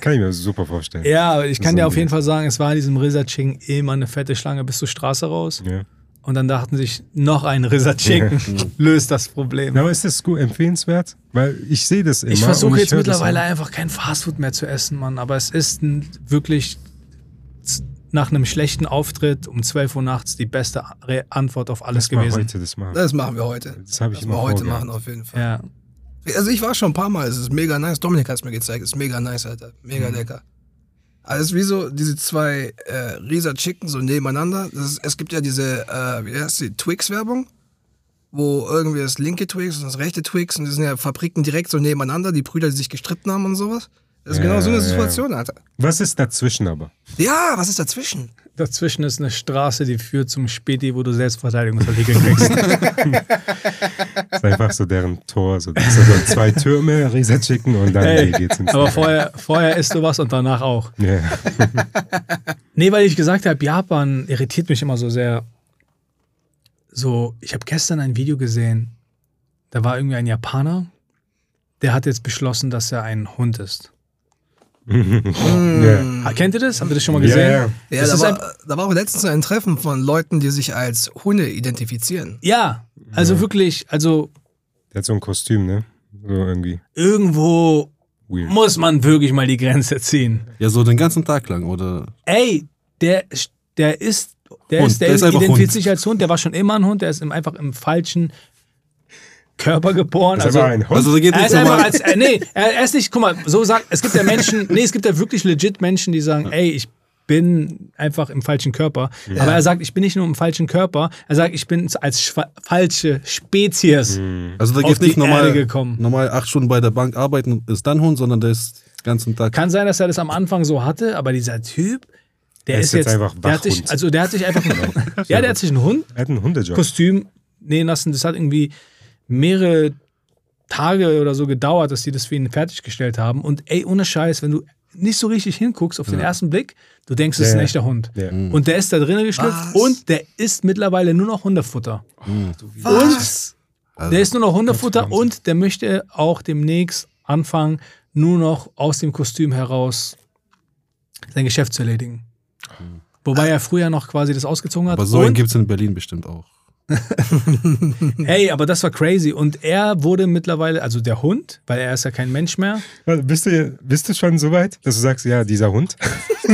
Kann ich mir super vorstellen. Ja, ich kann So dir auf jeden. Fall sagen, es war in diesem Rizza Chicken immer eine fette Schlange bis zur Straße raus. Ja. Und dann dachten sich, noch ein Rizza Chicken (laughs) löst das Problem. Ja, Aber ist das gut empfehlenswert? Weil ich sehe das immer. Ich versuche jetzt das mittlerweile einfach kein Fastfood mehr zu essen, Mann. Aber es ist ein, wirklich nach einem schlechten Auftritt um 12 Uhr nachts die beste Re- Antwort auf alles mal gewesen. heute das machen. das machen wir heute. Das habe ich Das immer wir heute vorgehabt. machen auf jeden Fall. Ja. Also ich war schon ein paar Mal, es ist mega nice. Dominik hat es mir gezeigt, es ist mega nice, Alter. Mega Mhm. lecker. Also wie so diese zwei äh, Risa Chicken so nebeneinander. Das ist, es gibt ja diese, äh, wie heißt die, Twix-Werbung, wo irgendwie das linke Twix und das rechte Twix und das sind ja Fabriken direkt so nebeneinander, die Brüder, die sich gestritten haben und sowas. Das ist Ja, genau so eine ja. Situation, Alter. Was ist dazwischen aber? Ja, was ist dazwischen? Dazwischen ist eine Straße, die führt zum Späti, wo du Selbstverteidigungsartikel kriegst. Das (laughs) ist einfach so deren Tor. So, das sind so zwei Türme, Reza Chicken und dann Ey, geht's ins aber vorher, vorher isst du was und danach auch. Ja. (laughs) Nee, weil ich gesagt habe, Japan irritiert mich immer so sehr. So, ich habe gestern ein Video gesehen, da war irgendwie ein Japaner, der hat jetzt beschlossen, dass er ein Hund ist. Ja. Ah, Kennt ihr das? Habt ihr das schon mal Ja, gesehen? ja. Ja, Das da war, da war auch letztens ein Treffen von Leuten, die sich als Hunde identifizieren. Ja, also wirklich, also Der hat so ein Kostüm, ne? So irgendwie irgendwo weird. muss man wirklich mal die Grenze ziehen. Ja, so den ganzen Tag lang, oder? Ey, der, der ist, der Hund, ist, der, der ist einfach identifiziert Hund. sich als Hund, der war schon immer ein Hund, der ist im, einfach im falschen Körper geboren. Also, aber ein Hund. Also da geht er nicht ist einfach als, äh, nee, er, ist nicht, guck mal, so sagt, es gibt ja (laughs) Menschen, nee, es gibt ja wirklich legit Menschen, die sagen, ey, ich bin einfach im falschen Körper. Aber er sagt, ich bin nicht nur im falschen Körper, er sagt, ich bin als falsche Spezies. Also da geht nicht normal, gekommen. normal acht Stunden bei der Bank arbeiten und ist dann Hund, sondern der ist den ganzen Tag. Kann sein, dass er das am Anfang so hatte, aber dieser Typ, der Der ist, ist jetzt jetzt, einfach der hat sich, also der hat sich einfach, (laughs) ja, der hat sich einen Hund er hat einen Hundejob. Kostüm nähen lassen. Das hat irgendwie mehrere Tage oder so gedauert, dass die das für ihn fertiggestellt haben. Und ey, ohne Scheiß, wenn du nicht so richtig hinguckst auf den ersten Blick, du denkst, es ist Ja, ein ja. echter Hund. Ja. Und der ist da drinnen geschlüpft und der isst mittlerweile nur noch Hundefutter. Was? Der isst nur noch Hundefutter und der möchte auch demnächst anfangen, nur noch aus dem Kostüm heraus sein Geschäft zu erledigen. Wobei er früher noch quasi das ausgezogen hat. Aber so einen und gibt es in Berlin bestimmt auch. (laughs) Ey, aber das war crazy. Und er wurde mittlerweile, also der Hund, weil er ist ja kein Mensch mehr. Bist du, bist du schon so weit, dass du sagst, ja, dieser Hund? (laughs)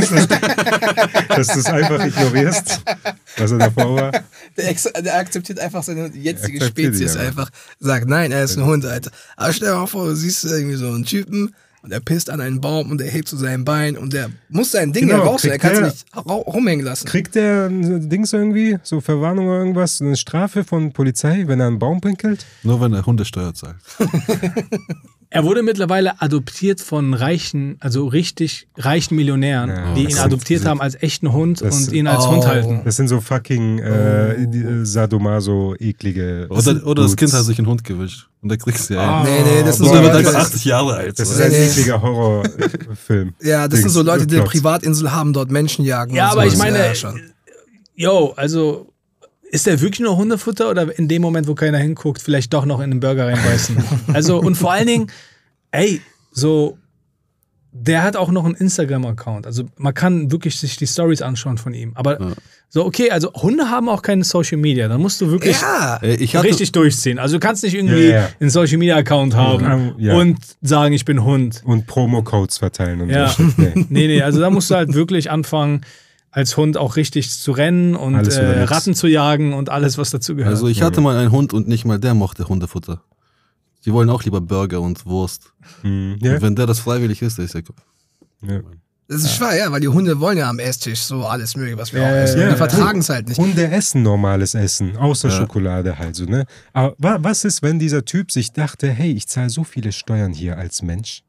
dass du es einfach ignorierst, was er davor war? Der, der akzeptiert einfach seine jetzige Spezies einfach. Sagt, nein, er ist ein Hund, Alter. Aber stell dir mal vor, du siehst irgendwie so einen Typen und er pisst an einen Baum und er hebt so sein Bein und der muss sein Ding Genau, raus, er kann es nicht rumhängen lassen. Kriegt der ein Dings irgendwie, so Verwarnung oder irgendwas, eine Strafe von Polizei, wenn er einen Baum pinkelt? Nur wenn er Hundesteuer zahlt. (laughs) Er wurde mittlerweile adoptiert von reichen, also richtig reichen Millionären, Ja, die ihn sind- adoptiert haben als echten Hund das- und ihn als Oh. Hund halten. Das sind so fucking äh, die, äh, Sadomaso, eklige. Oder, oder das. Kind hat sich einen Hund gewünscht. Und da kriegst du ja. Ah. Nee, nee, das sind Und so Leute, das, 80 Jahre alt. Das so. ist ein ekliger Horrorfilm. (laughs) ja, das sind so Leute, die eine. Privatinsel haben, dort Menschen jagen. Ja, und aber ich sowas. meine, Ja, schon. yo, also ist der wirklich nur Hundefutter oder in dem Moment, wo keiner hinguckt, vielleicht doch noch in den Burger reinbeißen? (laughs) also und vor allen Dingen, ey, so, der hat auch noch einen Instagram-Account. Also man kann wirklich sich die Stories anschauen von ihm. Aber Ja. so, okay, also Hunde haben auch keine Social Media. Da musst du wirklich Ja, hatte, richtig durchziehen. Also du kannst nicht irgendwie Ja, ja. einen Social Media Account haben Ja, ja. und sagen, ich bin Hund. Und Promo-Codes verteilen und Ja. so. Nee. (laughs) Nee, nee, also da musst du halt wirklich anfangen, als Hund auch richtig zu rennen und äh. Ratten zu jagen und alles, was dazu gehört. also ich hatte mal einen Hund und nicht mal der mochte Hundefutter. Die wollen auch lieber Burger und Wurst. Hm, ja? Und wenn der das freiwillig ist, dann ist ja gut. Ja. das ist schwer, ja, weil die Hunde wollen ja am Esstisch so alles mögliche, was wir Ja, auch ja, essen. ja. Die vertragen es halt nicht. Hunde essen normales Essen, außer Ja. Schokolade halt so, ne? Aber wa was ist, wenn dieser Typ sich dachte, hey, ich zahle so viele Steuern hier als Mensch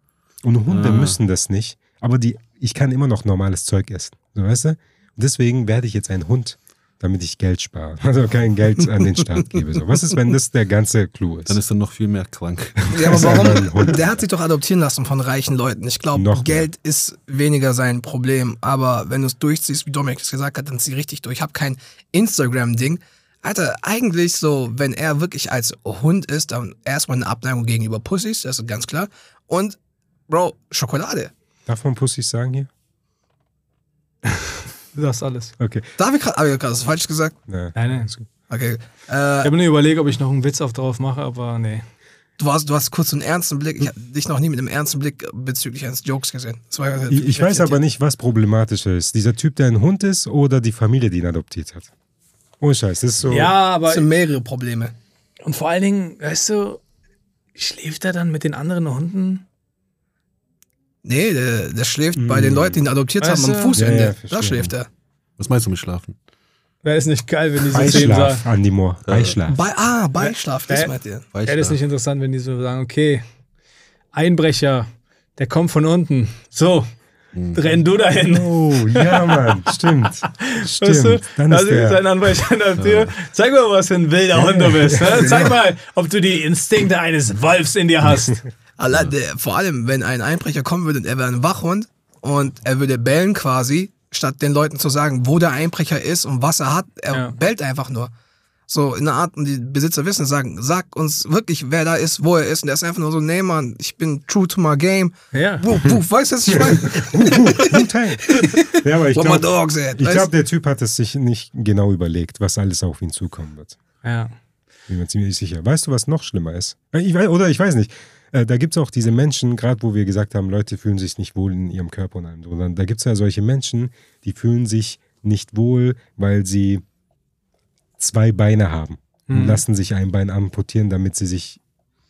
und Hunde Ah. müssen das nicht, aber die ich kann immer noch normales Zeug essen. So, weißt du? Und deswegen werde ich jetzt ein Hund, damit ich Geld spare. (laughs) Also kein Geld an den Staat gebe. So. Was ist, wenn das der ganze Clou ist? Dann ist er noch viel mehr krank. Ja, aber (laughs) warum? Der hat sich doch adoptieren lassen von reichen Leuten. Ich glaube, Noch mehr. Geld ist weniger sein Problem. Aber wenn du es durchziehst, wie Dominik es gesagt hat, dann zieh richtig durch. Ich habe kein Instagram-Ding. Alter, eigentlich so, wenn er wirklich als Hund ist, dann erstmal eine Abneigung gegenüber Pussys, das ist ganz klar. Und, Bro, Schokolade. Darf man Pussys sagen hier? Das ist alles. Okay. Darf ich gerade, habe ich gerade das falsch gesagt? Ja. Nein, nein. ist gut. Okay. Ich Äh, habe nur überlegt, ob ich noch einen Witz auf drauf mache, aber nee. du, hast, du hast kurz einen ernsten Blick. Ich habe dich noch nie mit einem ernsten Blick bezüglich eines Jokes gesehen. Ich, ich weiß aber nicht, was problematischer ist. Dieser Typ, der ein Hund ist oder die Familie, die ihn adoptiert hat. Ohne Scheiß. Das ist so. Ja, aber Das sind mehrere Probleme. und vor allen Dingen, weißt du, schläft er dann mit den anderen Hunden? Nee, der, der schläft bei den Leuten, die ihn adoptiert Weißt haben, am? Fußende. Ja, ja, da schläft er. Was meinst du mit Schlafen? Wäre es nicht geil, wenn die so Beischlaf, sagen. Andy Moore. Beischlaf. Bei, ah, Beischlaf, das Äh, meint ihr. Wäre das nicht interessant, wenn die so sagen, okay, Einbrecher, der kommt von unten. So, renn du dahin. Oh, ja, Mann. Stimmt. (laughs) Stimmt. Weißt du? Dann da ist sitzt ein der. Anbrecher an der Tür. Zeig mal, was für ein wilder Hund du bist. Ne? Zeig mal, ob du die Instinkte eines Wolfs in dir hast. (laughs) Allein, der, vor allem, wenn ein Einbrecher kommen würde und er wäre ein Wachhund und er würde bellen quasi, statt den Leuten zu sagen, wo der Einbrecher ist und was er hat, er Ja. bellt einfach nur. So in der Art, und die Besitzer wissen, sagen, sag uns wirklich, wer da ist, wo er ist. Und er ist einfach nur so, nee, Mann, ich bin true to my game. Ja. Wuff, wuff, weißt du, was ich meine? (laughs) Wu-Tang. Ja, aber ich glaube, glaub, der Typ hat es sich nicht genau überlegt, was alles auf ihn zukommen wird. ja. Bin mir ziemlich sicher. Weißt du, was noch schlimmer ist? Äh, Ich weiß, oder ich weiß nicht. Äh, Da gibt es auch diese Menschen, gerade wo wir gesagt haben, Leute fühlen sich nicht wohl in ihrem Körper und allem. drum. Da gibt es ja solche Menschen, die fühlen sich nicht wohl, weil sie zwei Beine haben und Mhm. lassen sich ein Bein amputieren, damit sie sich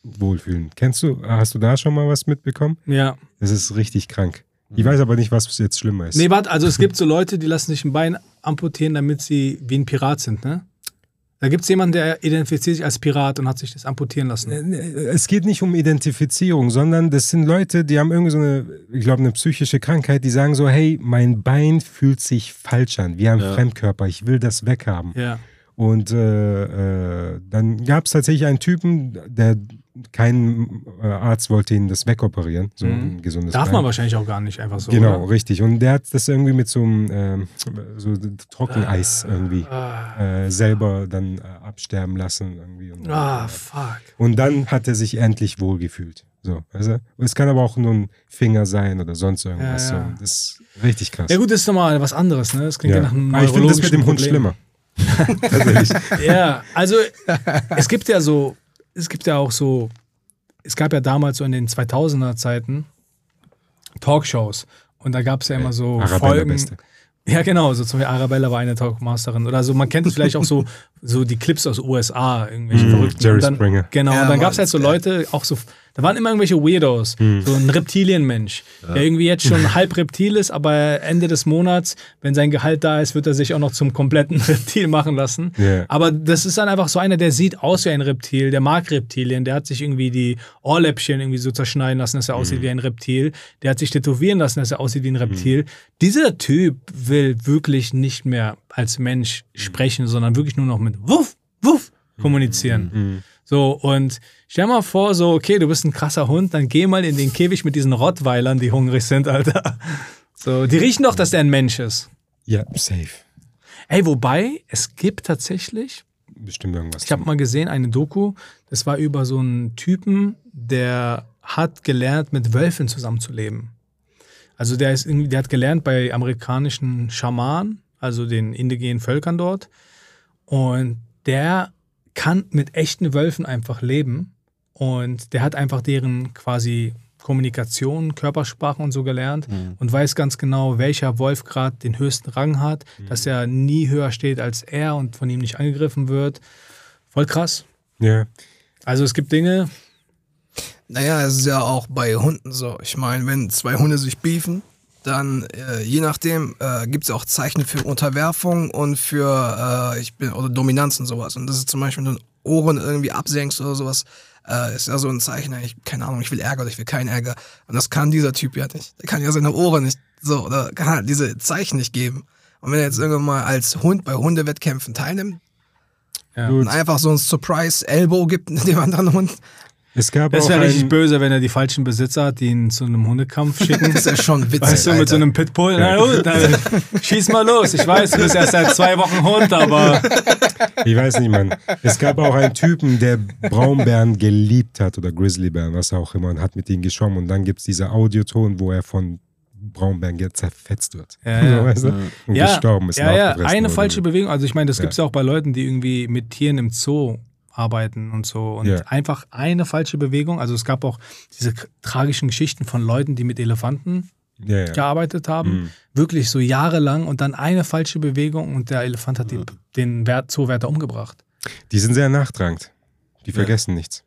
wohlfühlen. Kennst du, hast du da schon mal was mitbekommen? ja. Das ist richtig krank. Ich weiß aber nicht, was jetzt schlimmer ist. Nee, warte, also es gibt (laughs) so Leute, die lassen sich ein Bein amputieren, damit sie wie ein Pirat sind, ne? Da gibt es jemanden, der identifiziert sich als Pirat und hat sich das amputieren lassen. Es geht nicht um Identifizierung, sondern das sind Leute, die haben irgendwie so eine, ich glaube, eine psychische Krankheit, die sagen so, hey, mein Bein fühlt sich falsch an, wie ein Ja. Fremdkörper, ich will das weghaben. Ja. Und äh, äh, dann gab es tatsächlich einen Typen, der kein äh, Arzt wollte ihn das wegoperieren, so ein gesundes Mhm. Darf Bein. man wahrscheinlich auch gar nicht einfach so. Genau, Oder? richtig. Und der hat das irgendwie mit so einem ähm, so Trockeneis irgendwie Ah, äh, selber dann äh, absterben lassen. Irgendwie. Und, ah, fuck. und dann hat er sich endlich wohlgefühlt. So? Und es kann aber auch nur ein Finger sein oder sonst irgendwas. Ja, ja. So. Das ist richtig krass. Ja gut, das ist nochmal was anderes, ne? Das klingt ja, Ja. nach einem Aber ich finde das mit dem neurologischen Hund Problem. schlimmer. (laughs) Tatsächlich. (laughs) Ja, also es gibt ja so, es gibt ja auch so, es gab ja damals so in den 2000er Zeiten Talkshows und da gab es ja immer so Arabella Folgen. Beste. Ja, genau, so zum Beispiel Arabella war eine Talkmasterin oder so. Man kennt es vielleicht auch so, (laughs) so die Clips aus USA, irgendwelche Mm, Verrückten. Jerry dann, Springer. Genau, Ja, und dann gab es halt so. Leute, auch so, da waren immer irgendwelche Weirdos, Hm. so ein Reptilienmensch, der irgendwie jetzt schon halb Reptil ist, aber Ende des Monats, wenn sein Gehalt da ist, wird er sich auch noch zum kompletten (laughs) Reptil machen lassen. Ja. Aber das ist dann einfach so einer, der sieht aus wie ein Reptil, der mag Reptilien, der hat sich irgendwie die Ohrläppchen irgendwie so zerschneiden lassen, dass er aussieht Mhm. wie ein Reptil, der hat sich tätowieren lassen, dass er aussieht wie ein Reptil. Dieser Typ will wirklich nicht mehr als Mensch Mhm. sprechen, sondern wirklich nur noch mit Wuff, Wuff kommunizieren. So, und stell mal vor, so, okay, du bist ein krasser Hund, dann geh mal in den Käfig mit diesen Rottweilern, die hungrig sind, Alter. So, die riechen doch, dass der ein Mensch ist. Ja, safe. Ey, wobei, es gibt tatsächlich, Bestimmt irgendwas. ich habe mal gesehen, eine Doku, das war über so einen Typen, der hat gelernt, mit Wölfen zusammenzuleben. Also der ist irgendwie, der hat gelernt bei amerikanischen Schamanen, also den indigenen Völkern dort. Und der kann mit echten Wölfen einfach leben. Und der hat einfach deren quasi Kommunikation, Körpersprache und so gelernt und weiß ganz genau, welcher Wolf gerade den höchsten Rang hat, dass er nie höher steht als er und von ihm nicht angegriffen wird. Voll krass. ja. Also es gibt Dinge, Naja, es ist ja auch bei Hunden so. Ich meine, wenn zwei Hunde sich beefen, dann äh, je nachdem äh, gibt es auch Zeichen für Unterwerfung und für äh, ich bin oder Dominanz und sowas. Und das ist zum Beispiel, wenn du Ohren irgendwie absenkst oder sowas, äh, ist ja so ein Zeichen, ich, keine Ahnung, ich will Ärger oder ich will keinen Ärger. Und das kann dieser Typ ja nicht. Der kann ja seine Ohren nicht So, oder kann halt diese Zeichen nicht geben. Und wenn er jetzt irgendwann mal als Hund bei Hundewettkämpfen teilnimmt Ja. und einfach so ein Surprise-Elbow gibt (laughs) dem anderen Hund, Es gab Das wäre richtig böse, wenn er die falschen Besitzer hat, die ihn zu einem Hundekampf (laughs) schicken. das ist ja schon witzig. Weißt du, mit so einem Pitbull, na gut, dann schieß mal los. Ich weiß, du bist erst seit zwei Wochen Hund, aber ich weiß nicht, Mann. Es gab auch einen Typen, der Braunbären geliebt hat oder Grizzlybären, was auch immer, und hat mit ihnen geschwommen. Und dann gibt es diese Audioton, wo er von Braunbären zerfetzt wird. Ja, ja. (laughs) Weißt du? Und gestorben ist. ja, ja, eine falsche Bewegung. Also ich meine, das Ja. gibt es ja auch bei Leuten, die irgendwie mit Tieren im Zoo arbeiten und so. Und Ja. einfach eine falsche Bewegung. Also es gab auch diese tragischen Geschichten von Leuten, die mit Elefanten Ja, ja. gearbeitet haben. Mhm. Wirklich so jahrelang und dann eine falsche Bewegung und der Elefant hat die, den Wert, Zoowärter umgebracht. Die sind sehr nachtragend. Die vergessen nichts.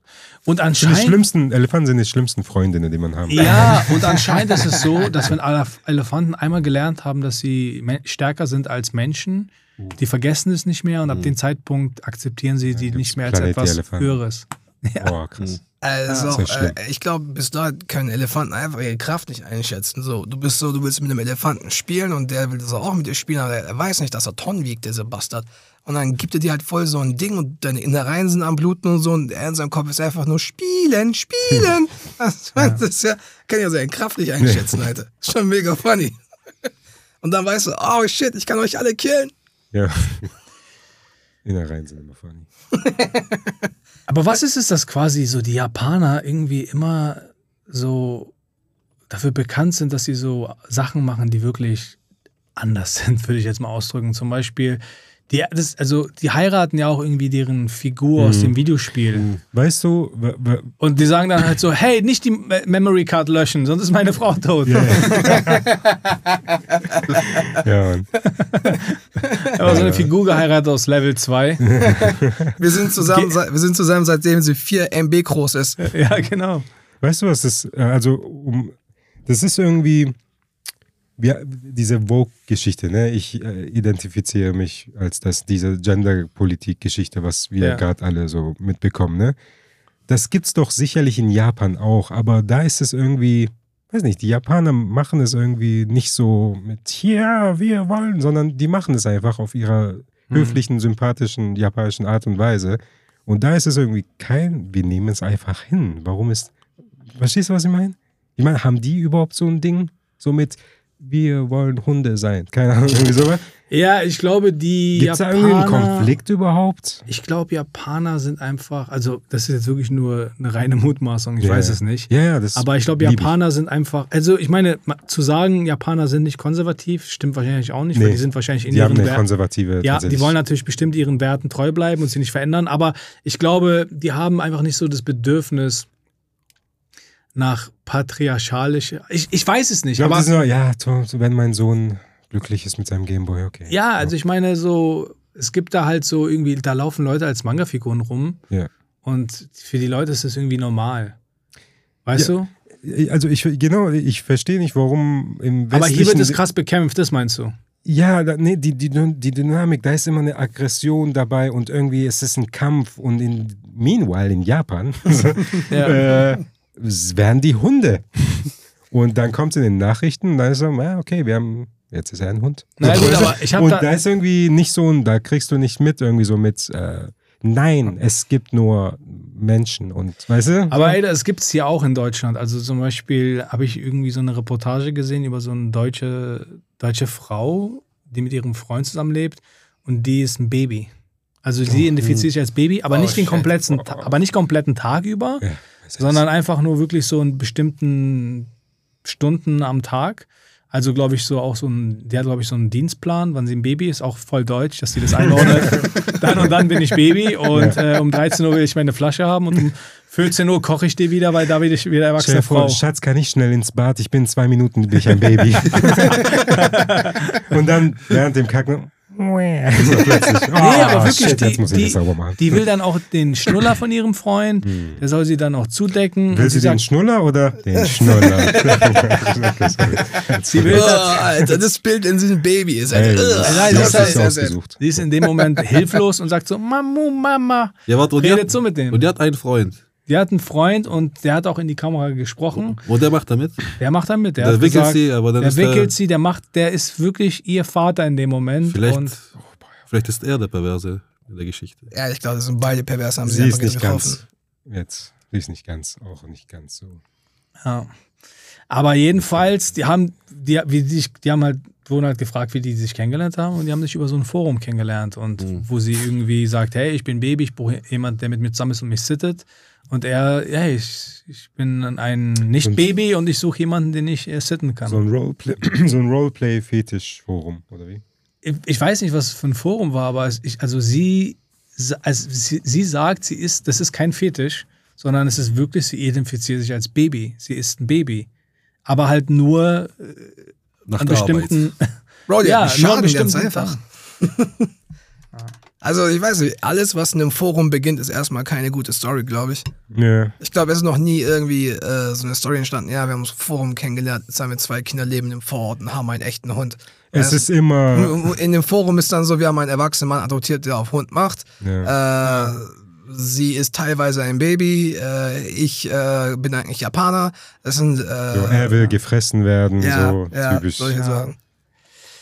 Und Das sind die anscheinend. schlimmsten, Elefanten sind die schlimmsten Freundinnen, die man haben kann. Ja, (laughs) und anscheinend ist es so, dass wenn alle Elefanten einmal gelernt haben, dass sie stärker sind als Menschen, die vergessen es nicht mehr und ab dem Zeitpunkt akzeptieren sie die gibt's nicht mehr als Planet der etwas. Höheres. (laughs) Boah, krass. Also, Ja. Sehr schlimm. äh, ich glaube, bis dahin können Elefanten einfach ihre Kraft nicht einschätzen. So, du bist so, du willst mit einem Elefanten spielen und der will so auch mit dir spielen, aber er weiß nicht, dass er Tonnen wiegt, dieser Bastard. Und dann gibt er dir halt voll so ein Ding und deine Innereien sind am Bluten und so und er in seinem Kopf ist einfach nur spielen, spielen. (laughs) Das, das ist ja, kann ja seine Kraft nicht einschätzen, (laughs) Alter. Ist schon mega funny. Und dann weißt du, oh shit, ich kann euch alle killen. Ja. (laughs) Innereien sind immer funny. Aber was ist es, dass quasi so die Japaner irgendwie immer so dafür bekannt sind, dass sie so Sachen machen, die wirklich anders sind, würde ich jetzt mal ausdrücken. Zum Beispiel, die, das, also die heiraten ja auch irgendwie deren Figur aus dem Videospiel. Weißt du, Und die sagen dann halt so, hey, nicht die Me- Memory Card löschen, sonst ist meine Frau tot. ja, (laughs) Mann. Aber so eine Figur geheiratet aus Level 2. (laughs) Wir sind zusammen, seit- wir sind zusammen seitdem sie 4 MB groß ist. ja, genau. Weißt du, was das, äh, also, um, das ist irgendwie, wir, diese Vogue-Geschichte, ne? Ich äh, identifiziere mich als das, diese Gender-Politik-Geschichte, was wir Ja. gerade alle so mitbekommen, ne? Das gibt's doch sicherlich in Japan auch, aber da ist es irgendwie, weiß nicht, die Japaner machen es irgendwie nicht so mit, ja, wir wollen, sondern die machen es einfach auf ihrer höflichen, sympathischen, japanischen Art und Weise. Und da ist es irgendwie kein, wir nehmen es einfach hin. Warum ist, verstehst du, was ich meine? Ich meine, haben die überhaupt so ein Ding? So mit, wir wollen Hunde sein. Keine Ahnung, irgendwie sowas. Ja, ich glaube, die Gibt es da irgendwie einen Japaner- Konflikt überhaupt? Ich glaube, Japaner sind einfach, also das ist jetzt wirklich nur eine reine Mutmaßung, ich Ja, weiß es nicht. Ja, ja, das Aber ich glaube, Japaner sind einfach, also ich meine, zu sagen, Japaner sind nicht konservativ, stimmt wahrscheinlich auch nicht, weil Nee, die sind wahrscheinlich in Die haben ihren eine Werten. konservative. Ja, die wollen natürlich bestimmt ihren Werten treu bleiben und sie nicht verändern, aber ich glaube, die haben einfach nicht so das Bedürfnis nach patriarchalische. Ich, ich weiß es nicht, Ich glaube, aber nur, ja, wenn mein Sohn glücklich ist mit seinem Gameboy, okay. ja, also ich meine so, es gibt da halt so irgendwie, da laufen Leute als Manga-Figuren rum Ja. und für die Leute ist das irgendwie normal. Weißt Ja, du? Also ich, genau, ich verstehe nicht, warum im Aber hier wird es krass bekämpft, das meinst du? Ja, da, nee, die, die, die Dynamik, da ist immer eine Aggression dabei und irgendwie ist es ein Kampf und in, meanwhile in Japan (laughs) (laughs) äh, es werden die Hunde. (laughs) Und dann kommt es in den Nachrichten und dann ist so, ja, okay, wir haben, jetzt ist er ein Hund. Na gut, aber ich und da, da ist irgendwie nicht so ein, da kriegst du nicht mit, irgendwie so mit, äh, nein, es gibt nur Menschen und, weißt du? Aber ey, das gibt es hier auch in Deutschland. Also zum Beispiel habe ich irgendwie so eine Reportage gesehen über so eine deutsche, deutsche Frau, die mit ihrem Freund zusammenlebt und die ist ein Baby. Also sie identifiziert sich als Baby, aber Oh, nicht den kompletten, aber nicht kompletten Tag über, Ja, sondern einfach nur wirklich so in bestimmten Stunden am Tag. Also glaube ich so auch so ein, der hat glaube ich so einen Dienstplan, wann sie ein Baby ist, auch voll deutsch, dass sie das einordnet. (laughs) dann und dann bin ich Baby und äh, um 13 Uhr will ich meine Flasche haben und um 14 Uhr koche ich die wieder, weil da bin ich wieder erwachsene Chef, Frau. Schatz, kann ich schnell ins Bad? Ich bin in zwei Minuten, bin ich ein Baby. (laughs) (laughs) und dann während dem Kacken. So plötzlich. Oh, (laughs) Nee, aber wirklich, shit, jetzt die, muss ich die, das sauber machen. die will dann auch den Schnuller von ihrem Freund, der soll sie dann auch zudecken. Hm. Will sie sie den sagt, Schnuller oder den Schnuller? (laughs) sie will Oh, Alter, das Bild in diesem Baby ist Ey, halt. Nein, das, das das ist ist ausgesucht. sie ist in dem Moment hilflos und sagt so, Mamu, Mama. Ja, warte, und die, Redet hat, so mit dem. und die hat einen Freund. Die hat einen Freund und der hat auch in die Kamera gesprochen. Und der macht damit. Der macht da mit. Der, Der hat wickelt gesagt, sie, aber dann der ist wickelt der, sie, der macht, der ist wirklich ihr Vater in dem Moment. Vielleicht, Und vielleicht ist er der Perverse in der Geschichte. Ja, ich glaube, das sind beide pervers, haben sie, Sie ist nicht getroffen. ganz, jetzt, sie ist nicht ganz, auch nicht ganz so. Ja. Aber jedenfalls, die haben, die, wie die, die haben halt, wurden halt gefragt, wie die sich kennengelernt haben und die haben sich über so ein Forum kennengelernt und Mhm. wo sie irgendwie sagt, hey, ich bin Baby, ich brauche jemanden, der mit mir zusammen ist und mich sittet. Und er, hey, ich, ich bin ein Nicht-Baby und ich suche jemanden, den ich äh, sitten kann. So ein Roleplay, (clears throat) so ein Roleplay-Fetisch-Forum, oder wie? ich, ich weiß nicht, was es für ein Forum war, aber ich, also sie, also sie, sie sagt, sie ist, das ist kein Fetisch, sondern es ist wirklich, sie identifiziert sich als Baby. Sie ist ein Baby. Aber halt nur Nach an der bestimmten. (laughs) Bro, die Ja, ja, nur an schaden ganz bestimmten einfach. (laughs) Also ich weiß nicht, alles, was in einem Forum beginnt, ist erstmal keine gute Story, glaube ich. Ja. Ich glaube, es ist noch nie irgendwie äh, so eine Story entstanden, ja, wir haben uns im Forum kennengelernt, jetzt haben wir zwei Kinder leben im Vorort und haben einen echten Hund. Es Äh, ist immer, in dem Forum ist dann so, wir haben einen erwachsenen Mann adoptiert, der auf Hund macht. ja. Äh, sie ist teilweise ein Baby, äh, ich äh, bin eigentlich Japaner. Das sind äh, so, er will gefressen werden, ja, so ja, typisch. solche Ja. Sachen.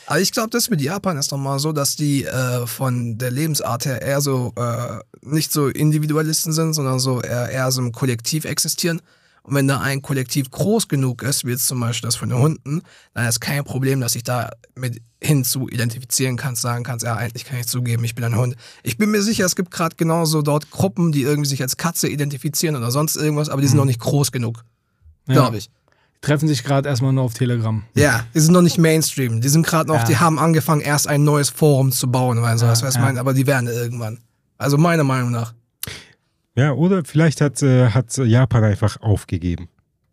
Aber ich glaube, das mit Japan ist nochmal so, dass die äh, von der Lebensart her eher so äh, nicht so Individualisten sind, sondern so eher, eher so im Kollektiv existieren. Und wenn da ein Kollektiv groß genug ist, wie jetzt zum Beispiel das von den Hunden, dann ist kein Problem, dass ich da mit hinzu identifizieren kannst, sagen kannst, ja, eigentlich kann ich zugeben, ich bin ein Hund. Ich bin mir sicher, es gibt gerade genauso dort Gruppen, die irgendwie sich als Katze identifizieren oder sonst irgendwas, aber die sind noch nicht groß genug, Ja. glaube ich. Treffen sich gerade erstmal nur auf Telegram. Ja, die sind noch nicht Mainstream. Die sind gerade noch, Ja. die haben angefangen, erst ein neues Forum zu bauen, weil so, Ja, was ja. mein, aber die werden irgendwann. Also meiner Meinung nach. Ja, oder vielleicht hat, äh, hat Japan einfach aufgegeben.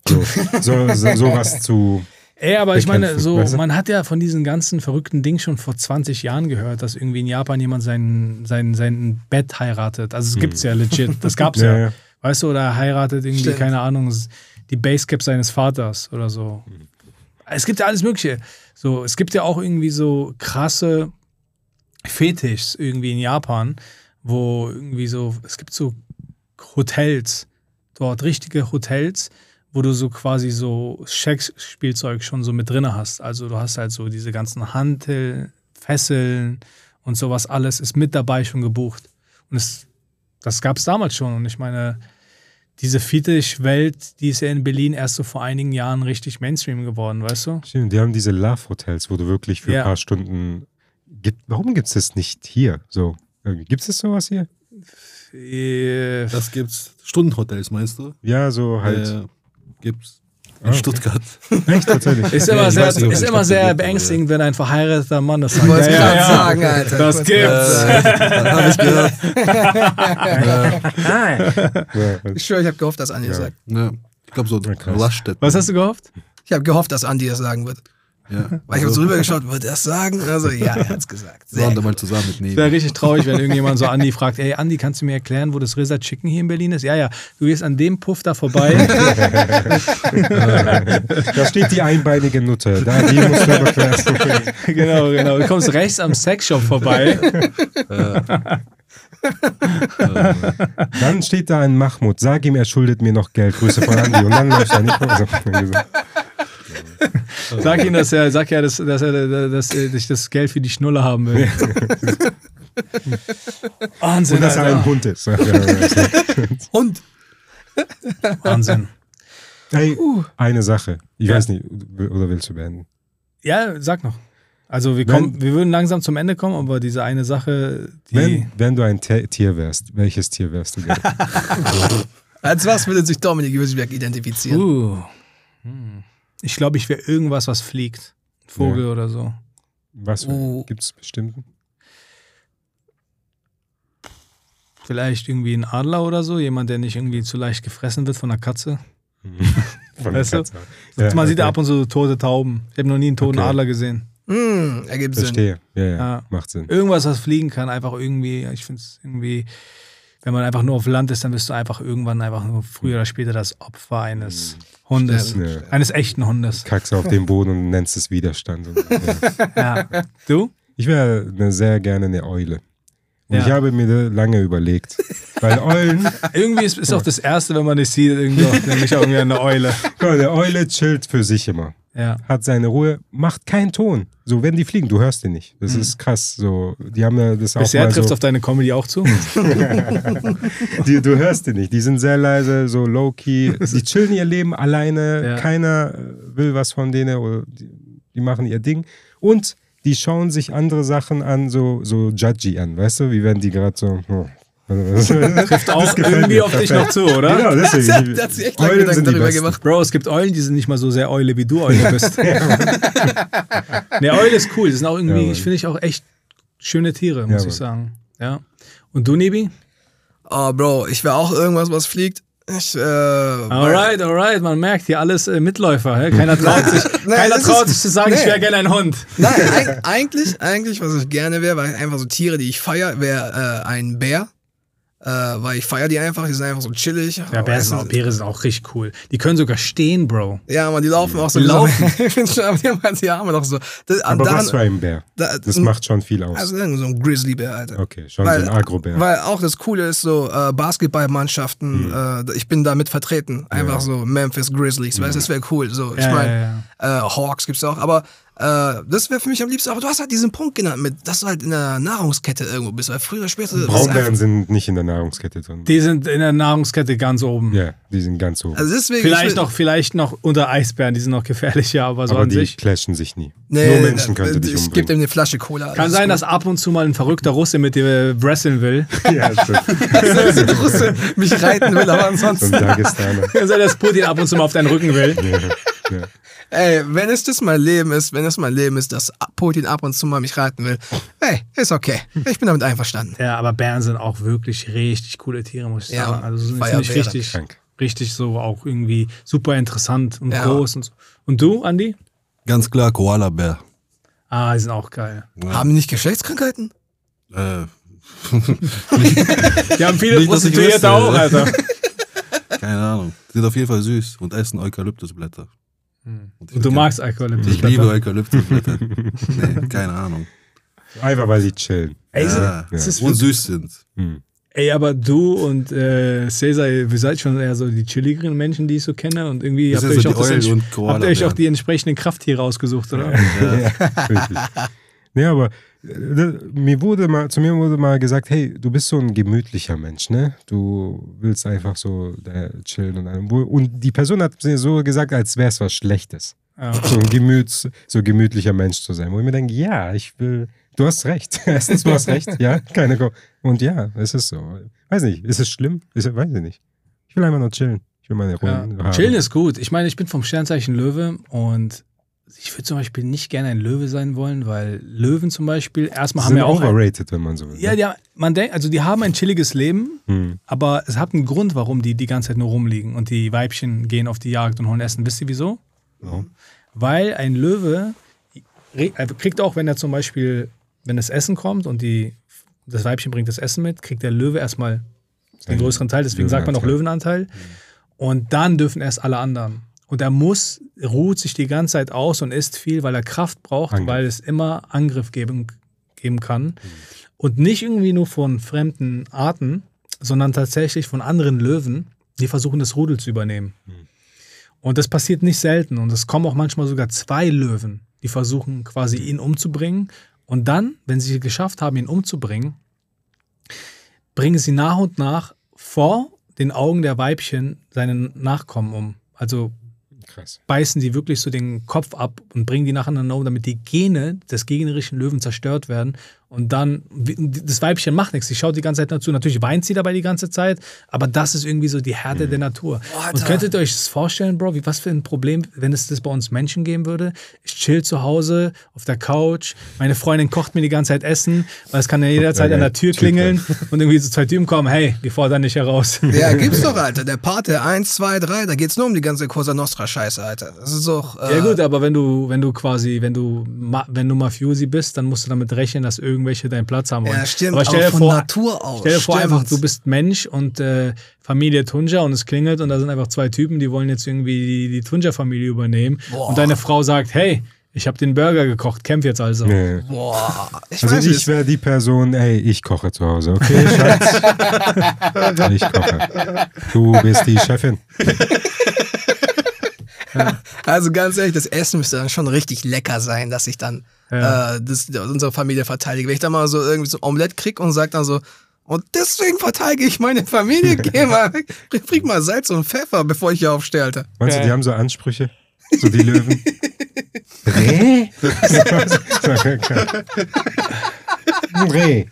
So, (laughs) so, so, sowas zu. Ey, aber ich meine, so, weißt du? man hat ja von diesen ganzen verrückten Dingen schon vor 20 Jahren gehört, dass irgendwie in Japan jemand sein, sein, sein Bett heiratet. Also es gibt's ja legit. Das gab's (laughs) ja. Ja. Weißt du, oder er heiratet irgendwie, Stimmt. keine Ahnung, die Basecap seines Vaters oder so. Es gibt ja alles Mögliche. So, es gibt ja auch irgendwie so krasse Fetischs irgendwie in Japan, wo irgendwie so, es gibt so Hotels, dort richtige Hotels, wo du so quasi so Sexspielzeug schon so mit drin hast. Also du hast halt so diese ganzen Hantel, Fesseln und sowas alles ist mit dabei schon gebucht. Und es, das gab es damals schon. Und ich meine, diese Fetisch-Welt, die ist ja in Berlin erst so vor einigen Jahren richtig Mainstream geworden, weißt du? Stimmt, die haben diese Love-Hotels, wo du wirklich für Ja. ein paar Stunden. Gibt, warum gibt es das nicht hier? So, gibt es sowas hier? Äh, Das gibt's. Stundenhotels, meinst du? Ja, so halt. Äh, gibt's. In Ah, okay. Stuttgart. Echt tatsächlich. Ist Ja, immer ich sehr, weiß ist immer sehr aber beängstigend, wenn ein verheirateter Mann das sagt. Ich wollte es gerade sagen, Alter. Das gibt's. Habe ich gehört. Ja, Ich schwöre, ich habe gehofft, dass Andi das Ja. sagt. Ja. Ich glaube so Ja. Was hast du gehofft? Ich habe gehofft, dass Andi das sagen wird. Ja. Weil ich habe so rübergeschaut, wird er das sagen? Also, ja, er hat's gesagt. Wir waren Sehr mal zusammen mit Wäre richtig traurig, wenn irgendjemand so Andi fragt, ey Andi, kannst du mir erklären, wo das Reza Chicken hier in Berlin ist? Ja, ja, du gehst an dem Puff da vorbei. (laughs) Da steht die einbeinige Nutte. Da, die musst du überqueren. (laughs) genau, genau. Du kommst rechts am Sexshop vorbei. Dann steht da ein Mahmoud. Sag ihm, er schuldet mir noch Geld. Grüße von Andi. Und dann läuft er nicht also, (laughs) Sag ihm, dass er, sag ja, dass, dass er dass, er sich das Geld für die Schnulle haben will. (laughs) Wahnsinn, Und dass er ein Alter. Hund ist. (laughs) Und Wahnsinn. Hey, eine Sache. Ich Ja. weiß nicht, oder willst du beenden? Ja, sag noch. Also wir, Wenn- kommen, wir würden langsam zum Ende kommen, aber diese eine Sache, die... Wenn, wenn du ein Te- Tier wärst, welches Tier wärst du als was würde sich Dominik Jüsberg identifizieren? Uh. Hm. Ich glaube, ich wäre irgendwas, was fliegt. Vogel oder so. Was Oh. gibt es bestimmten? Vielleicht irgendwie ein Adler oder so. Jemand, der nicht irgendwie zu leicht gefressen wird von einer Katze. (laughs) Von Weißt du? Katze. Ja, Man sieht ja okay. ab und zu tote Tauben. Ich habe noch nie einen toten Okay. Adler gesehen. Hm, ergibt Sinn. Verstehe. Ja, ja, Ja. macht Sinn. Irgendwas, was fliegen kann, einfach irgendwie. Ich finde es irgendwie, wenn man einfach nur auf Land ist, dann bist du einfach irgendwann einfach nur früher oder später das Opfer eines Hundes. Stimmt. Ja. Eines echten Hundes. Kackst auf den Boden und nennst es Widerstand. (laughs) Und, ja. Ja. Du? Ich wäre eine, sehr gerne eine Eule. Und Ja. ich habe mir lange überlegt. Weil Eulen, (laughs) Irgendwie ist, ist auch das Erste, wenn man dich sieht, irgendwie auch, nämlich auch irgendwie eine Eule. guck mal, der Eule chillt für sich immer. Ja. Hat seine Ruhe, macht keinen Ton. So, wenn die fliegen, du hörst den nicht. Das ist krass. So, die haben ja das auch Mhm. Bisher trifft so, auf deine Comedy auch zu. (laughs) die, du hörst die nicht. Die sind sehr leise, so low-key. Die chillen ihr Leben alleine. Ja. Keiner äh, will was von denen. Oder die, die machen ihr Ding. Und die schauen sich andere Sachen an, so, so judgy an. Weißt du, wie wenn die gerade so. hm, (laughs) Trifft Auch irgendwie auf dich noch zu, oder? Genau, deswegen. Da hat- sich echt lange Eulen Gedanken darüber Besten. gemacht. Bro, es gibt Eulen, die sind nicht mal so sehr Eule, wie du Eule bist. (laughs) (laughs) ne, Eule ist cool. Das sind auch irgendwie, Ja, ich finde ich auch echt schöne Tiere, muss Ja, ich sagen. Ja. Und du, Nibi? Oh, Bro, ich wäre auch irgendwas, was fliegt. Ich, äh, Alright, alright, man merkt hier alles äh, Mitläufer. Hä? Keiner traut sich, Nein, keiner das traut ist- sich zu sagen, ich nee. wäre gerne ein Hund. Nein, eig eigentlich, eigentlich, was ich gerne wäre, weil einfach so Tiere, die ich feiere, wäre äh, ein Bär. Äh, weil ich feiere die einfach, die sind einfach so chillig. Ja, Bären sind auch, Bären sind auch richtig cool. Die können sogar stehen, Bro. Ja, aber die laufen auch so. Die laufen. (laughs) ich finde schon, aber die haben halt die Arme noch so. Das, Aber daran- was für ein Bär? da- Das macht schon viel aus. Also so ein Grizzlybär, Alter. Okay, schon Weil- so ein Agrobär. Weil auch das Coole ist so, äh, Basketballmannschaften, äh, ich bin damit vertreten. Einfach so Memphis Grizzlies, weißt du, das wäre cool. So, ich Ja, meine, ja, äh, Hawks gibt's auch, aber äh, das wäre für mich am liebsten. Aber du hast halt diesen Punkt genannt, mit, dass du halt in der Nahrungskette irgendwo bist, weil früher oder später. Braunbären sind nicht in der Nahrungskette drin. Die sind in der Nahrungskette ganz oben. ja, die sind ganz hoch. Also deswegen. Vielleicht noch, vielleicht noch unter Eisbären, die sind noch gefährlicher, aber so aber an die sich. clashen sich nie. Nee, Nur Menschen äh, könnte dich Ich gebe umbringen. ihm eine Flasche Cola. Kann sein, gut. dass ab und zu mal ein verrückter Russe mit dir wresteln will. (laughs) ja, stimmt. (laughs) dass der Russe mich reiten will, aber ansonsten. Dagestaner. Kann (laughs) sein, dass Putin ab und zu mal auf deinen Rücken will. Ja, ja. (laughs) Ey, wenn es das mein Leben ist, wenn es mein Leben ist, dass Putin ab und zu mal mich reiten will, hey, ist okay. Ich bin damit einverstanden. Ja, aber Bären sind auch wirklich richtig coole Tiere, muss ich Ja, sagen. Also sind ziemlich richtig, Krank. richtig so auch irgendwie super interessant und Ja. groß und so. Und du, Andi? Ganz klar, Koala-Bär. Ah, die sind auch geil. Haben die nicht Geschlechtskrankheiten? Äh, (laughs) (laughs) Die haben viele Nicht, Prostituierte wüsste. auch, Alter. keine Ahnung. Die sind auf jeden Fall süß und essen Eukalyptusblätter. Und, ich Und du magst Eukalyptus. Ich liebe Eukalyptusblätter. (laughs) nee, keine Ahnung. Einfach weil sie chillen. Ey, Ja, das ist und süß sind. Hm. Ey, aber du und äh, Cesar, ihr seid schon eher so die chilligeren Menschen, die ich so kenne. Und irgendwie habt sind ihr, so auch die das und habt ihr euch auch die entsprechenden Krafttiere ausgesucht, oder? (laughs) Richtig. (laughs) Nee, aber äh, mir wurde mal, zu mir wurde mal gesagt, hey, du bist so ein gemütlicher Mensch, ne? Du willst einfach so chillen und Und die Person hat mir so gesagt, als wäre es was Schlechtes. Ja. So ein Gemüts, so gemütlicher Mensch zu sein. Wo ich mir denke, ja, ich will, du hast recht. (laughs) Erstens, du hast recht, ja, keine Ko Und ja, es ist so. Weiß nicht, ist es schlimm? Ist, weiß ich nicht. Ich will einfach nur chillen. Ich will meine Ja. Runden haben. Chillen ist gut. Ich meine, ich bin vom Sternzeichen Löwe und ich würde zum Beispiel nicht gerne ein Löwe sein wollen, weil Löwen zum Beispiel erstmal haben sind ja auch. Ein, overrated, wenn man so will. ja, ja, man denkt, also die haben ein chilliges Leben, Hm. aber es hat einen Grund, warum die die ganze Zeit nur rumliegen und die Weibchen gehen auf die Jagd und holen Essen. Wisst ihr wieso? Warum? Weil ein Löwe er kriegt auch, wenn er zum Beispiel, wenn das Essen kommt und die, das Weibchen bringt das Essen mit, kriegt der Löwe erstmal den größeren Teil, deswegen sagt man auch Löwenanteil. Und dann dürfen erst alle anderen. Und er muss, ruht sich die ganze Zeit aus und isst viel, weil er Kraft braucht, Angriff. weil es immer Angriff geben, geben kann. Und nicht irgendwie nur von fremden Arten, sondern tatsächlich von anderen Löwen, die versuchen, das Rudel zu übernehmen. Und das passiert nicht selten. Und es kommen auch manchmal sogar zwei Löwen, die versuchen quasi ihn umzubringen. Und dann, wenn sie es geschafft haben, ihn umzubringen, bringen sie nach und nach vor den Augen der Weibchen seine Nachkommen um. Also Krass. beißen sie wirklich so den Kopf ab und bringen die nacheinander um, damit die Gene des gegnerischen Löwen zerstört werden. Und dann, das Weibchen macht nichts, sie schaut die ganze Zeit dazu. Natürlich weint sie dabei die ganze Zeit, aber das ist irgendwie so die Härte der Natur. Alter. und könntet ihr euch das vorstellen, Bro, wie was für ein Problem, wenn es das bei uns Menschen geben würde? Ich chill zu Hause auf der Couch, meine Freundin kocht mir die ganze Zeit Essen, weil es kann ja jederzeit Ja, an der. Tür klingeln (laughs) und irgendwie so zwei Typen kommen, hey, die fordern nicht heraus. Ja, (laughs) gibt's doch, Alter. Der Pate 1, 2, 3, da geht's nur um die ganze Cosa Nostra-Scheiße, Alter. Das ist doch. Äh, Ja gut, aber wenn du, wenn du quasi, wenn du, wenn du Mafiosi bist, dann musst du damit rechnen, dass irgendwelche deinen Platz haben wollen. Ja, stimmt, Aber stell dir von vor, Natur aus, Stell dir vor einfach, du bist Mensch und äh, Familie Tunja und es klingelt und da sind einfach zwei Typen, die wollen jetzt irgendwie die, die Tunja-Familie übernehmen Boah. und deine Frau sagt, hey, Ich habe den Burger gekocht, kämpf jetzt also. Nee. Boah, ich Also weiß ich wäre die Person, ey, ich koche zu Hause, okay, (laughs) Schatz? ich koche. Du bist die Chefin. Also ganz ehrlich, das Essen müsste dann schon richtig lecker sein, dass ich dann Ja. äh, das, unsere Familie verteidige. Wenn ich dann mal so irgendwie so ein Omelett krieg und sag dann so, und deswegen verteidige ich meine Familie, (laughs) geh mal weg, bring mal Salz und Pfeffer, bevor ich hier aufstehe, Alter. Meinst du, die haben so Ansprüche? So die Löwen? (laughs) Reh? Reh.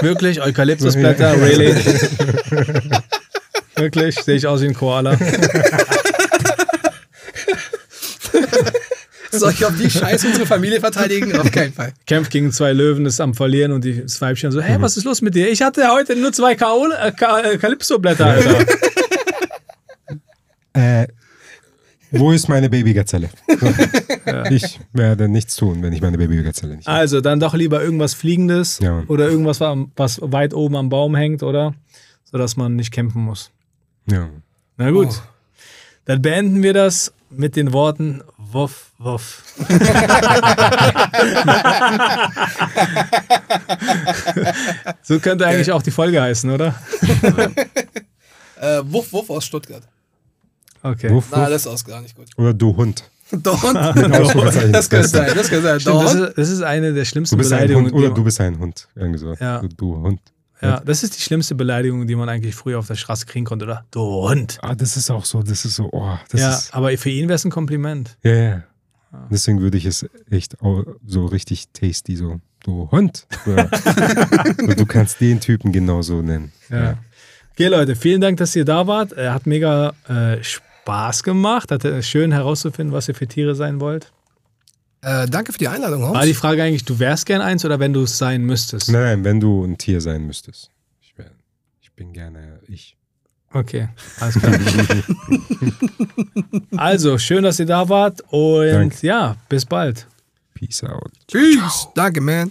Wirklich? Eukalyptusblätter? really? (laughs) Wirklich? Sehe ich aus wie ein Koala? Soll ich auf die Scheiße unsere Familie verteidigen? Auf keinen Fall. Kämpft gegen zwei Löwen, ist am Verlieren und die- das Weibchen so, hey, was ist los mit dir? Ich hatte heute nur zwei äh, äh, Calypso-Blätter, Alter. (laughs) Äh, wo ist meine Babygazelle? So. Ich werde nichts tun, wenn ich meine Babygazelle nicht habe. Also, dann doch lieber irgendwas Fliegendes Ja. oder irgendwas, was weit oben am Baum hängt, oder? Sodass man nicht kämpfen muss. Ja. Na gut. Dann beenden wir das mit den Worten Wuff, Wuff. (laughs) so könnte eigentlich auch die Folge heißen, oder? Äh, Wuff Wuff aus Stuttgart. Okay. Wuff, Na, wuff. das ist auch gar nicht gut. Oder du Hund. Doch, (laughs) das könnte sein, das könnte sein. Stimmt, das, ist, das ist eine der Du schlimmsten bist ein Beleidigungen. Hund oder du bist ein Hund. Irgendwie so. Ja. Du, du Hund. Ja, das ist die schlimmste Beleidigung, die man eigentlich früher auf der Straße kriegen konnte, oder? Du Hund. Ah, das ist auch so, das ist so, oh, das ja, ist, aber für ihn wäre es ein Kompliment. ja, ja. Deswegen würde ich es echt so richtig tasty, so, du Hund. Oder (laughs) du kannst den Typen genauso nennen. Ja. Okay, Leute, vielen Dank, dass ihr da wart. Er hat mega äh, Spaß gemacht. Hat äh, schön herauszufinden, was ihr für Tiere sein wollt. Äh, danke für die Einladung, War Holmes. die Frage eigentlich, du wärst gern eins oder wenn du es sein müsstest? Nein, nein, wenn du ein Tier sein müsstest. Ich, wär, ich bin gerne ich. Okay, alles klar. (laughs) also, schön, dass ihr da wart und Danke. ja, bis bald. Peace out. Tschüss. Danke, man.